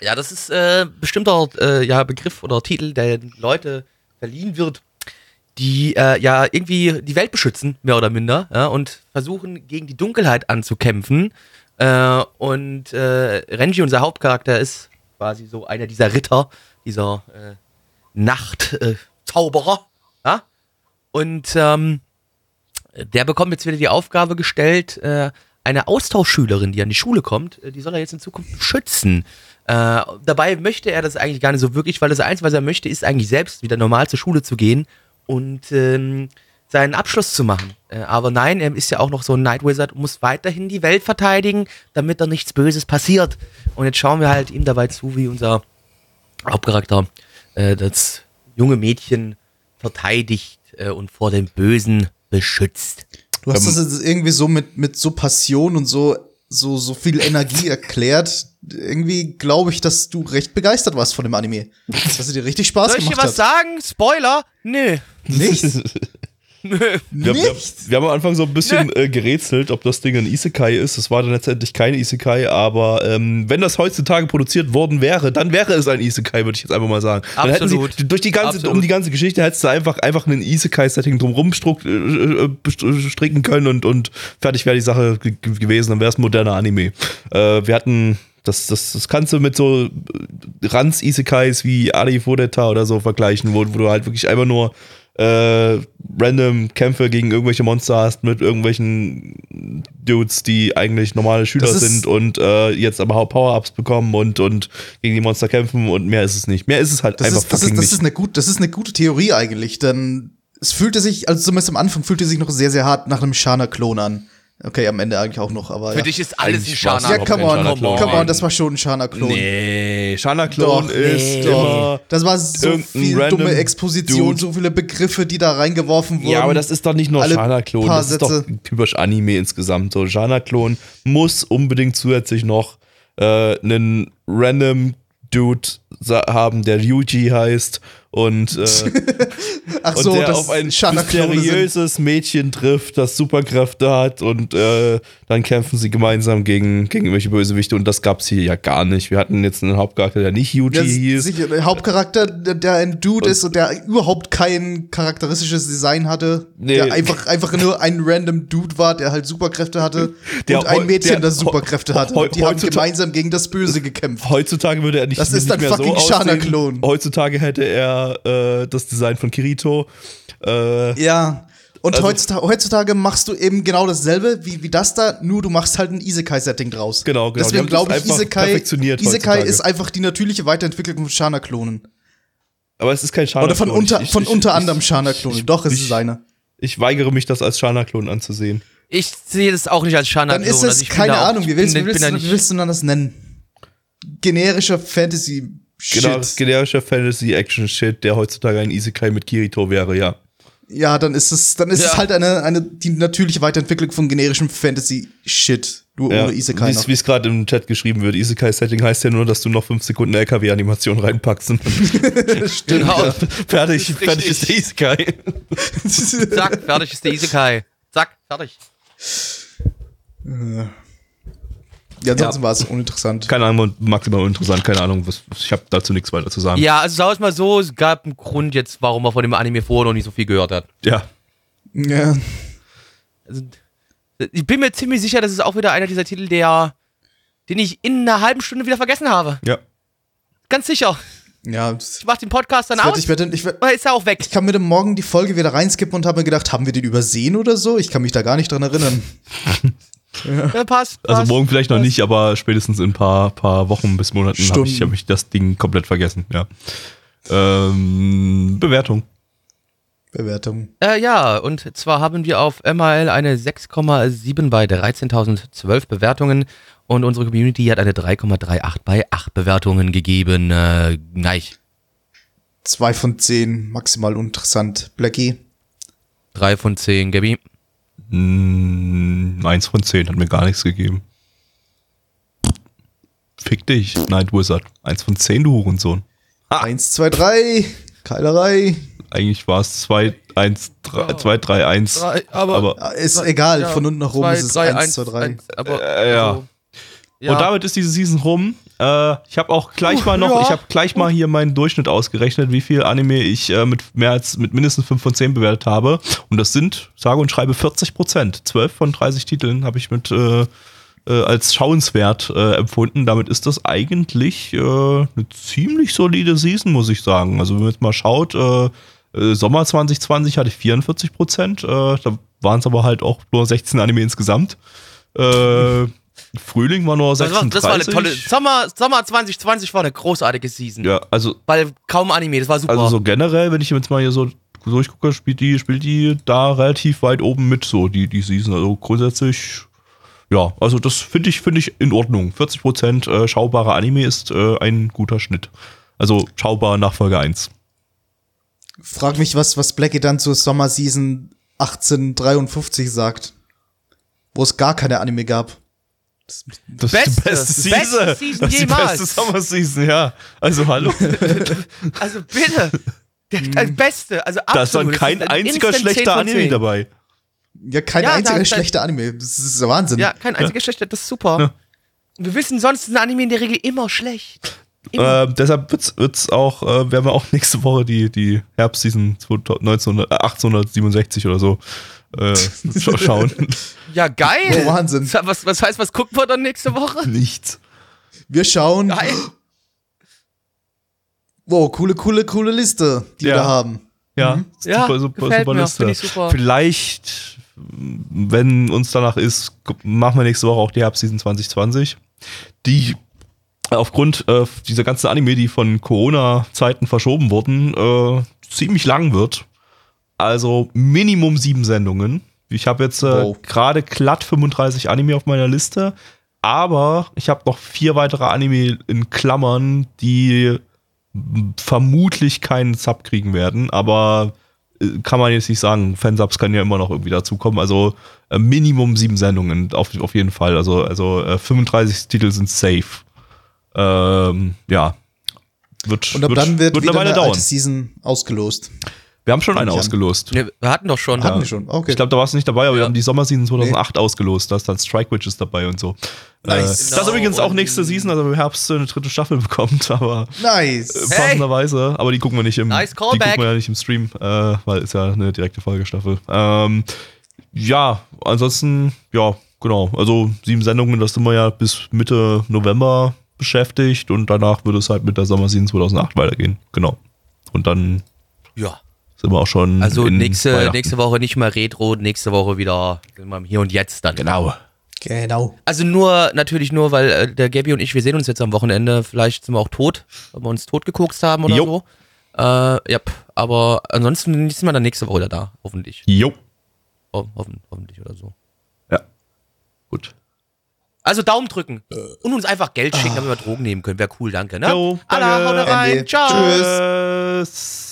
S1: Ja, das ist äh, bestimmter äh, ja, Begriff oder Titel, der den Leute verliehen wird, die äh, ja irgendwie die Welt beschützen, mehr oder minder, ja, und versuchen gegen die Dunkelheit anzukämpfen. Äh, und äh, Renji, unser Hauptcharakter, ist quasi so einer dieser Ritter, dieser äh, Nachtzauberer. ja? Und ähm, der bekommt jetzt wieder die Aufgabe gestellt, äh, eine Austauschschülerin, die an die Schule kommt, äh, die soll er jetzt in Zukunft beschützen. Äh, dabei möchte er das eigentlich gar nicht so wirklich, weil das Einzige, was er möchte, ist eigentlich selbst wieder normal zur Schule zu gehen und ähm, seinen Abschluss zu machen. Äh, aber nein, er ist ja auch noch so ein Night Wizard und muss weiterhin die Welt verteidigen, damit da nichts Böses passiert. Und jetzt schauen wir halt ihm dabei zu, wie unser Hauptcharakter äh, das junge Mädchen verteidigt äh, und vor dem Bösen beschützt.
S3: Du hast
S2: Ähm,
S3: das jetzt irgendwie so mit, mit so Passion und so, so, so viel Energie erklärt. Irgendwie glaube ich, dass du recht begeistert warst von dem Anime. Dass es dir richtig Spaß
S1: Soll ich dir
S3: gemacht
S1: was
S3: hat.
S1: sagen? Spoiler? Nö.
S3: Nicht?
S2: Wir, wir, wir haben am Anfang so ein bisschen äh, gerätselt, ob das Ding ein Isekai ist. Es war dann letztendlich kein Isekai, aber ähm, wenn das heutzutage produziert worden wäre, dann wäre es ein Isekai, würde ich jetzt einfach mal sagen. Dann hätten
S1: Absolut.
S2: sie durch die ganze,
S1: Absolut.
S2: um die ganze Geschichte hättest du einfach, einfach ein Isekai-Setting drumrum äh, äh, best- stricken können und, und fertig wäre die Sache ge ge- gewesen. Dann wäre es ein moderner Anime. Äh, wir hatten das, das, das kannst du mit so äh, Ranz-Isekais wie Ari Fodeta oder so vergleichen, wo, wo du halt wirklich einfach nur äh, random Kämpfe gegen irgendwelche Monster hast mit irgendwelchen Dudes, die eigentlich normale Schüler sind und äh, jetzt aber auch Power-Ups bekommen und, und gegen die Monster kämpfen und mehr ist es nicht. Mehr ist es halt
S3: Das
S2: einfach
S3: ist, das, ist, das,
S2: nicht.
S3: ist eine gut, das ist eine gute Theorie eigentlich, denn es fühlte sich, also zumindest am Anfang fühlte sich noch sehr, sehr hart nach einem Shana-Klon an. Okay, am Ende eigentlich auch noch, aber.
S1: Für
S3: ja.
S1: dich ist alles ein Shana.
S3: ja, come on,
S2: Shana-Klon.
S3: come on, das war schon ein Shana-Klon.
S2: Nee, Shana-Klon
S3: Doch,
S2: ist
S1: nee.
S2: immer.
S3: Das war so viel dumme Exposition,
S2: Dude.
S3: so viele Begriffe, die da reingeworfen wurden.
S2: Ja, aber das ist doch nicht nur
S3: paar
S2: das ist doch
S3: Sätze.
S2: typisch Anime insgesamt. So, Shana-Klon muss unbedingt zusätzlich noch äh, einen random Dude haben, der Ryuji heißt und, äh,
S3: Ach
S2: und
S3: so,
S2: der
S3: das
S2: auf ein mysteriöses Mädchen trifft, das Superkräfte hat und äh, dann kämpfen sie gemeinsam gegen, gegen irgendwelche Bösewichte und das gab's hier ja gar nicht. Wir hatten jetzt einen Hauptcharakter, der nicht Yuji
S3: Ja,
S2: hieß.
S3: sicher, der Hauptcharakter, der, der ein Dude ist und der überhaupt kein charakteristisches Design hatte.
S2: Nee.
S3: Der einfach, einfach nur ein random Dude war, der halt Superkräfte hatte.
S2: Der
S3: und ein Mädchen,
S2: der
S3: das Superkräfte hatte. Und die haben gemeinsam gegen das Böse gekämpft.
S2: Heutzutage würde er nicht,
S3: Das ist
S2: nicht mehr
S3: fucking
S2: so aussehen. Heutzutage hätte er äh, das Design von Kirito. Äh,
S3: Ja. Und
S2: Also-
S3: heutzutage, heutzutage machst du eben genau dasselbe wie, wie das da, nur du machst halt ein Isekai-Setting draus.
S2: Genau, genau.
S3: Deswegen glaube ich, Isekai,
S2: perfektioniert
S3: Isekai ist einfach die natürliche Weiterentwicklung von Shana-Klonen.
S2: aber es ist kein Shana-Klon.
S3: Oder von unter,
S2: Ich-
S3: von
S2: ich-
S3: unter
S2: ich-
S3: anderem Shana-Klonen. Doch, es
S2: ich-
S3: ist eine.
S2: Ich weigere mich, das als Shana-Klon anzusehen.
S1: Ich sehe das auch nicht als Shana.
S3: Dann ist es, keine Ahnung, wie willst, wie, willst, du- wie willst du denn das nennen? Generischer Fantasy-Shit.
S2: Genau, generischer Fantasy-Action-Shit, der heutzutage ein Isekai mit Kirito wäre, ja.
S3: Ja, dann ist es, dann ist es
S1: Ja.
S3: halt eine, eine, die natürliche Weiterentwicklung von generischem Fantasy-Shit. Nur
S2: ja.
S3: ohne Isekai.
S2: Wie es gerade im Chat geschrieben wird, Isekai-Setting heißt ja nur, dass du noch 5 Sekunden LKW-Animation reinpackst und dann
S1: Genau.
S2: fertig,
S1: ist
S2: fertig ist der Isekai.
S1: Zack, fertig ist der Isekai. Zack, fertig.
S3: Ja, ansonsten
S2: Ja.
S3: war es uninteressant.
S2: Keine Ahnung, maximal uninteressant, keine Ahnung, was, ich habe dazu nichts weiter zu sagen.
S1: Ja, also sagen wir es mal so, es gab einen Grund jetzt, warum man von dem Anime vorher noch nicht so viel gehört hat.
S2: Ja.
S3: Ja.
S1: Also, ich bin mir ziemlich sicher, das ist auch wieder einer dieser Titel, der, den ich in einer halben Stunde wieder vergessen habe.
S2: Ja.
S1: Ganz sicher.
S3: Ja,
S1: Ich mach den Podcast dann aus,
S3: ich, werd, ich, werd,
S1: ist er auch weg?
S3: ich kann mir dann morgen die Folge wieder reinskippen und habe mir gedacht, haben wir den übersehen oder so? Ich kann mich da gar nicht dran erinnern.
S1: Ja, passt,
S2: Also
S1: passt.
S2: morgen vielleicht noch nicht, aber spätestens in ein paar, paar Wochen bis Monaten habe ich, hab ich das Ding komplett vergessen, ja. Ähm, Bewertung.
S3: Bewertung.
S1: Äh, ja, und zwar haben wir auf MRL eine 6,7 bei 13.012 Bewertungen und unsere Community hat eine 3,38 bei 8 Bewertungen gegeben. Äh, nein,
S3: Zwei von zehn, maximal interessant. Blackie.
S1: 3 von 10, Gabi.
S2: Mm, eins von zehn hat mir gar nichts gegeben. Fick dich, Night Wizard. Eins von zehn, du Hurensohn.
S3: Eins, zwei, drei. Keilerei.
S2: Eigentlich war es zwei, eins, drei, zwei, drei, eins.
S1: Drei, aber-
S2: aber
S3: Ist egal, von unten nach oben ist es eins, zwei, drei.
S1: aber,
S2: Äh, ja.
S1: also, ja.
S2: Und damit ist diese Season rum. Äh, ich habe auch gleich mal noch,
S1: ja.
S2: ich habe gleich mal hier meinen Durchschnitt ausgerechnet, wie viel Anime ich äh, mit mehr als mit mindestens 5 von 10 bewertet habe. Und das sind, sage und schreibe, 40 Prozent. 12 von 30 Titeln habe ich mit äh, äh, als schauenswert äh, empfunden. Damit ist das eigentlich äh, eine ziemlich solide Season, muss ich sagen. Also wenn man jetzt mal schaut, äh, äh, Sommer 2020 hatte ich 44 Prozent. Äh, da waren es aber halt auch nur 16 Anime insgesamt. Äh, Frühling war nur
S1: das, war,
S2: 36.
S1: das war eine tolle. Sommer, Sommer 2020 war eine großartige Season.
S2: Ja, also,
S1: Weil kaum Anime, das war super.
S2: also so generell, wenn ich jetzt mal hier so durchgucke, spielt die, spielt die da relativ weit oben mit, so die, die Season. Also grundsätzlich, ja, also das finde ich, finde ich in Ordnung. 40% äh, schaubarer Anime ist äh, ein guter Schnitt. Also schaubar nach Folge 1.
S3: Frag mich, was, was Blackie dann zur Sommerseason 1853 sagt. Wo es gar keine Anime gab.
S2: Das
S1: Beste,
S2: ist die beste
S1: beste
S2: Season.
S1: Season
S2: das ist die beste Sommerseason, ja. Also hallo.
S1: also bitte. Der, das Beste, also absolut.
S2: da ist dann kein
S1: ein
S2: einziger
S1: Instant 10
S2: schlechter Anime
S1: 10.
S2: dabei.
S3: Ja, kein
S1: Ja,
S3: einziger schlechter Anime. Das ist der Wahnsinn.
S1: Ja, kein einziger schlechter, das ist super.
S2: Ja.
S1: Wir wissen, sonst ist ein Anime in der Regel immer schlecht. Immer.
S2: Äh, deshalb wird's, wird's auch, äh, werden wir auch nächste Woche die, die Herbstseason 1900, äh, 1867 oder so äh, scha- schauen.
S1: ja, geil.
S3: Oh, Wahnsinn.
S1: Was, was heißt, was gucken wir dann nächste Woche?
S2: Nichts.
S3: Wir schauen.
S1: Geil.
S3: Wow, coole, coole, coole Liste, die
S2: Ja.
S3: wir da haben.
S2: Ja,
S1: Mhm. Ja,
S2: super, super, super
S1: mir,
S2: Liste.
S1: super.
S2: Vielleicht, wenn uns danach ist, machen wir nächste Woche auch die Herbstseason 2020. Die aufgrund äh, dieser ganzen Anime, die von Corona-Zeiten verschoben wurden, äh, ziemlich lang wird. Also Minimum sieben Sendungen. Ich habe jetzt äh,
S3: Wow.
S2: gerade glatt 35 Anime auf meiner Liste, aber ich habe noch vier weitere Anime in Klammern, die vermutlich keinen Sub kriegen werden, aber äh, kann man jetzt nicht sagen. Fansubs können ja immer noch irgendwie dazukommen. Also äh, Minimum sieben Sendungen auf, auf jeden Fall. Also, also äh, 35 Titel sind safe. Ähm, ja. Wird,
S3: Und ab
S2: wird,
S3: dann wird,
S2: wird
S3: wieder
S2: eine
S3: eine Season ausgelost.
S2: Wir haben schon eine ausgelost.
S1: Ne, wir hatten doch schon.
S3: Hatten wir schon. Okay.
S2: Ich glaube, da warst du nicht dabei, aber wir
S1: Ja.
S2: haben die Sommerseason 2008 ausgelost. Da ist dann Strike Witches dabei und so.
S3: Nice.
S2: Äh, das ist
S1: Genau,
S2: übrigens auch nächste Season, also im Herbst eine dritte Staffel bekommt, aber
S3: Nice.
S2: äh,
S1: Hey.
S2: passenderweise. Aber die gucken wir nicht im,
S1: Nice
S2: die gucken wir ja nicht im Stream, äh, weil ist ja eine direkte Folgestaffel. Ähm, ja, ansonsten, ja, genau. Also sieben Sendungen, das sind wir ja bis Mitte November beschäftigt und danach würde es halt mit der Sommerseason 2008 weitergehen. Genau. Und dann
S1: Ja.
S2: Sind wir auch schon.
S1: Also
S2: in
S1: nächste, nächste Woche nicht mehr Retro, nächste Woche wieder sind wir im Hier und Jetzt dann.
S2: Genau.
S3: Genau.
S1: Also nur, natürlich nur, weil äh, der Gabi und ich, wir sehen uns jetzt am Wochenende. Vielleicht sind wir auch tot, weil wir uns tot gekokst haben oder
S2: Jo.
S1: so. Äh, ja, aber ansonsten sind wir dann nächste Woche wieder da, hoffentlich.
S2: Jo.
S1: Ho hoffen, hoffentlich oder so.
S2: Ja. Gut.
S1: Also Daumen drücken und uns einfach Geld schicken, damit wir Drogen nehmen können. Wäre cool, danke. Ne?
S2: Jo,
S1: Alla,
S2: danke.
S1: haut rein. Ciao.
S3: Tschüss.
S2: Tschüss.